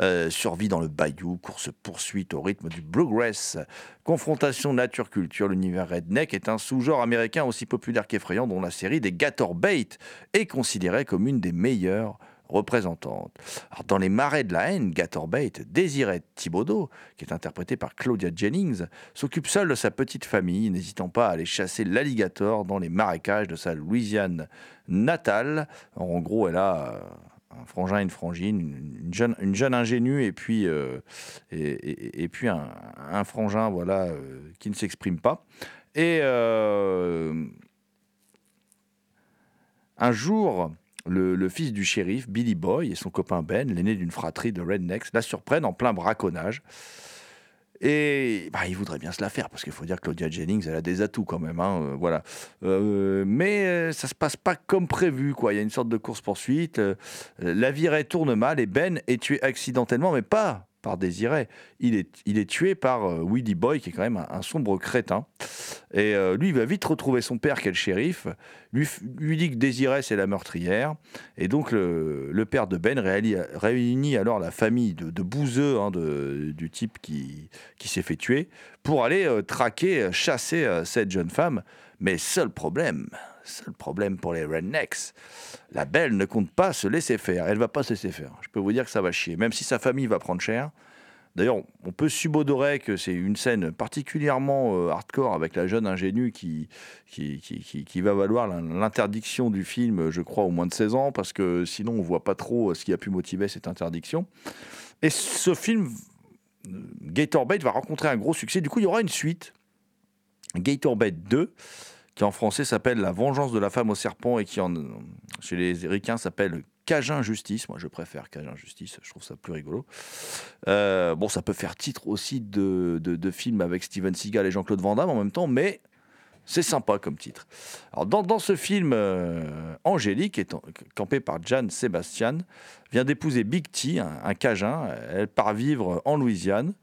Euh, survie dans le bayou, course-poursuite au rythme du bluegrass, confrontation nature-culture. L'univers redneck est un sous-genre américain aussi populaire qu'effrayant dont la série des Gator Bait est considérée comme une des meilleures représentantes. Alors, dans les marais de la haine, Gator Bait, Désirée Thibaudot, qui est interprétée par Claudia Jennings, s'occupe seule de sa petite famille, n'hésitant pas à aller chasser l'alligator dans les marécages de sa Louisiane natale. En gros, elle a euh, un frangin et une frangine, une, une jeune, une jeune ingénue et puis, euh, et, puis un, frangin voilà, euh, qui ne s'exprime pas. Et un jour, le, fils du shérif, Billy Boy, et son copain Ben, l'aîné d'une fratrie de rednecks, la surprennent en plein braconnage. Et bah, il voudrait bien se la faire, parce qu'il faut dire que Claudia Jennings, elle a des atouts quand même. hein, euh, voilà. Euh, mais euh, ça se passe pas comme prévu. Quoi. Il y a une sorte de course-poursuite. euh, la virée tourne mal et Ben est tué accidentellement, mais pas par Désiré. Il est, il est tué par euh, Willy Boy, qui est quand même un, sombre crétin. Et euh, lui, il va vite retrouver son père, qui est le shérif. Lui, lui dit que Désiré, c'est la meurtrière. Et donc, le, le père de Ben réali- réunit alors la famille de, de bouseux hein, de- du type qui, qui s'est fait tuer pour aller euh, traquer, euh, chasser cette jeune femme. Mais seul problème, seul problème pour les rednecks, la belle ne compte pas se laisser faire. Elle va pas se laisser faire. Je peux vous dire que ça va chier. Même si sa famille va prendre cher. D'ailleurs, on peut subodorer que c'est une scène particulièrement euh, hardcore avec la jeune ingénue qui, qui, qui, qui- va valoir l'in- l'interdiction du film, je crois, au moins de 16 ans, parce que sinon on voit pas trop euh, ce qui a pu motiver cette interdiction. Et ce film, euh, Gator Bait, va rencontrer un gros succès. Du coup, il y aura une suite, Gator Bait 2, qui en français s'appelle La vengeance de la femme au serpent et qui chez les Ricains s'appelle Cajun Justice. Moi, je préfère Cajun Justice, je trouve ça plus rigolo. Euh, bon, ça peut faire titre aussi de, de, film avec Steven Seagal et Jean-Claude Van Damme en même temps, mais c'est sympa comme titre. Alors, dans, dans ce film, euh, Angélique, campée par Jan Sebastian, vient d'épouser Big T, un, un Cajun. Elle part vivre en Louisiane,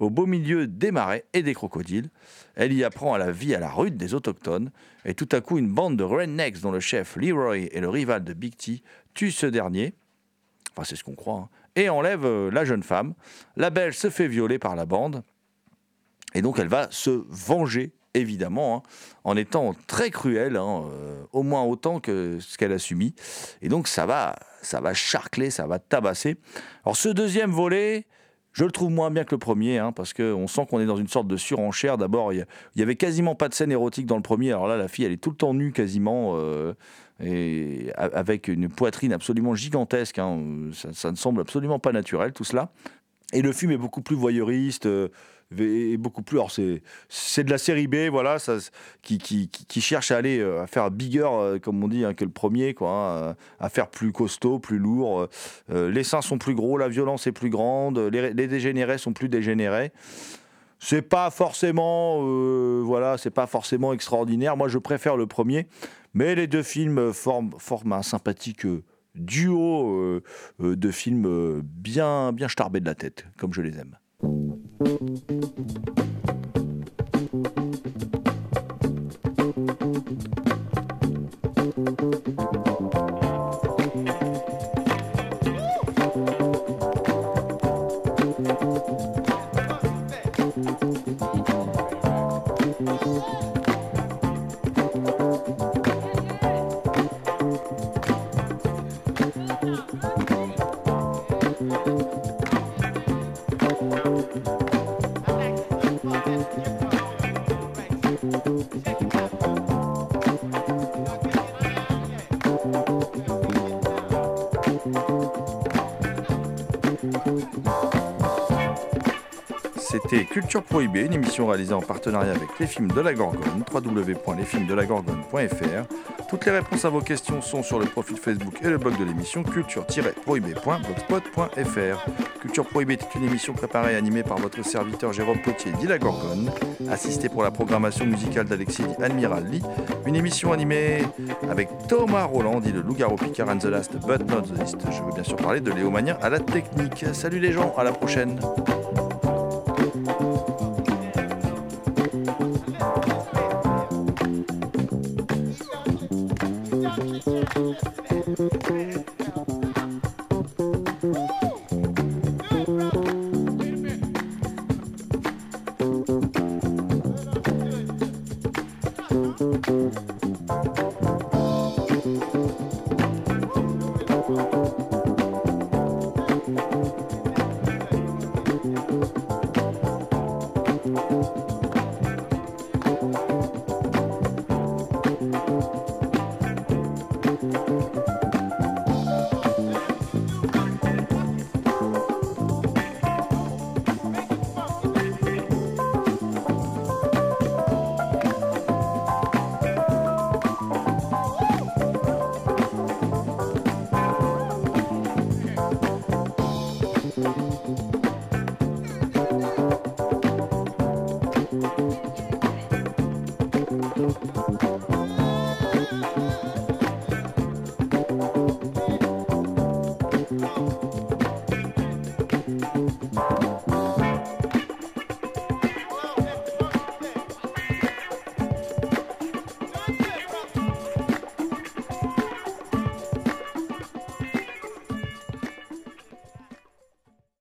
au beau milieu des marais et des crocodiles. Elle y apprend à la vie à la rude des autochtones. Et tout à coup, une bande de rednecks dont le chef Leroy est le rival de Big T tue ce dernier. Enfin, c'est ce qu'on croit. hein, et enlève euh, la jeune femme. La belle se fait violer par la bande. Et donc, elle va se venger, évidemment, hein, en étant très cruelle, hein, euh, au moins autant que ce qu'elle a subi. Et donc, ça va, ça va charcler, ça va tabasser. Alors, ce deuxième volet, Je le trouve moins bien que le premier, hein, parce qu'on sent qu'on est dans une sorte de surenchère. D'abord, il y avait quasiment pas de scène érotique dans le premier. Alors là, la fille, elle est tout le temps nue quasiment, euh, et avec une poitrine absolument gigantesque. hein. Ça, ça ne semble absolument pas naturel, tout cela. Et le film est beaucoup plus voyeuriste, euh, beaucoup plus. Alors, c'est, de la série B, voilà, ça, qui, qui, qui- cherche à aller euh, à faire bigger, euh, comme on dit, hein, que le premier, quoi, hein, à faire plus costaud, plus lourd. Euh, les seins sont plus gros, la violence est plus grande, les, dégénérés sont plus dégénérés. C'est pas forcément, euh, voilà, c'est pas forcément extraordinaire. Moi, je préfère le premier, mais les deux films forment, forment un sympathique euh, duo euh, euh, de films euh, bien, bien starbés de la tête, comme je les aime. Thank you. Culture Prohibée, une émission réalisée en partenariat avec les films de la Gorgone, www.lesfilmsdelagorgone.fr. Toutes les réponses à vos questions sont sur le profil Facebook et le blog de l'émission culture-prohibée.blogspot.fr. Culture Prohibée est une émission préparée et animée par votre serviteur Jérôme Potier dit la Gorgone, assisté pour la programmation musicale d'Alexis Admiral Lee. Une émission animée avec Thomas Roland, dit le loup-garou Picard and the Last but not the least. Je veux bien sûr parler de Léo à la technique. Salut les gens, à la prochaine.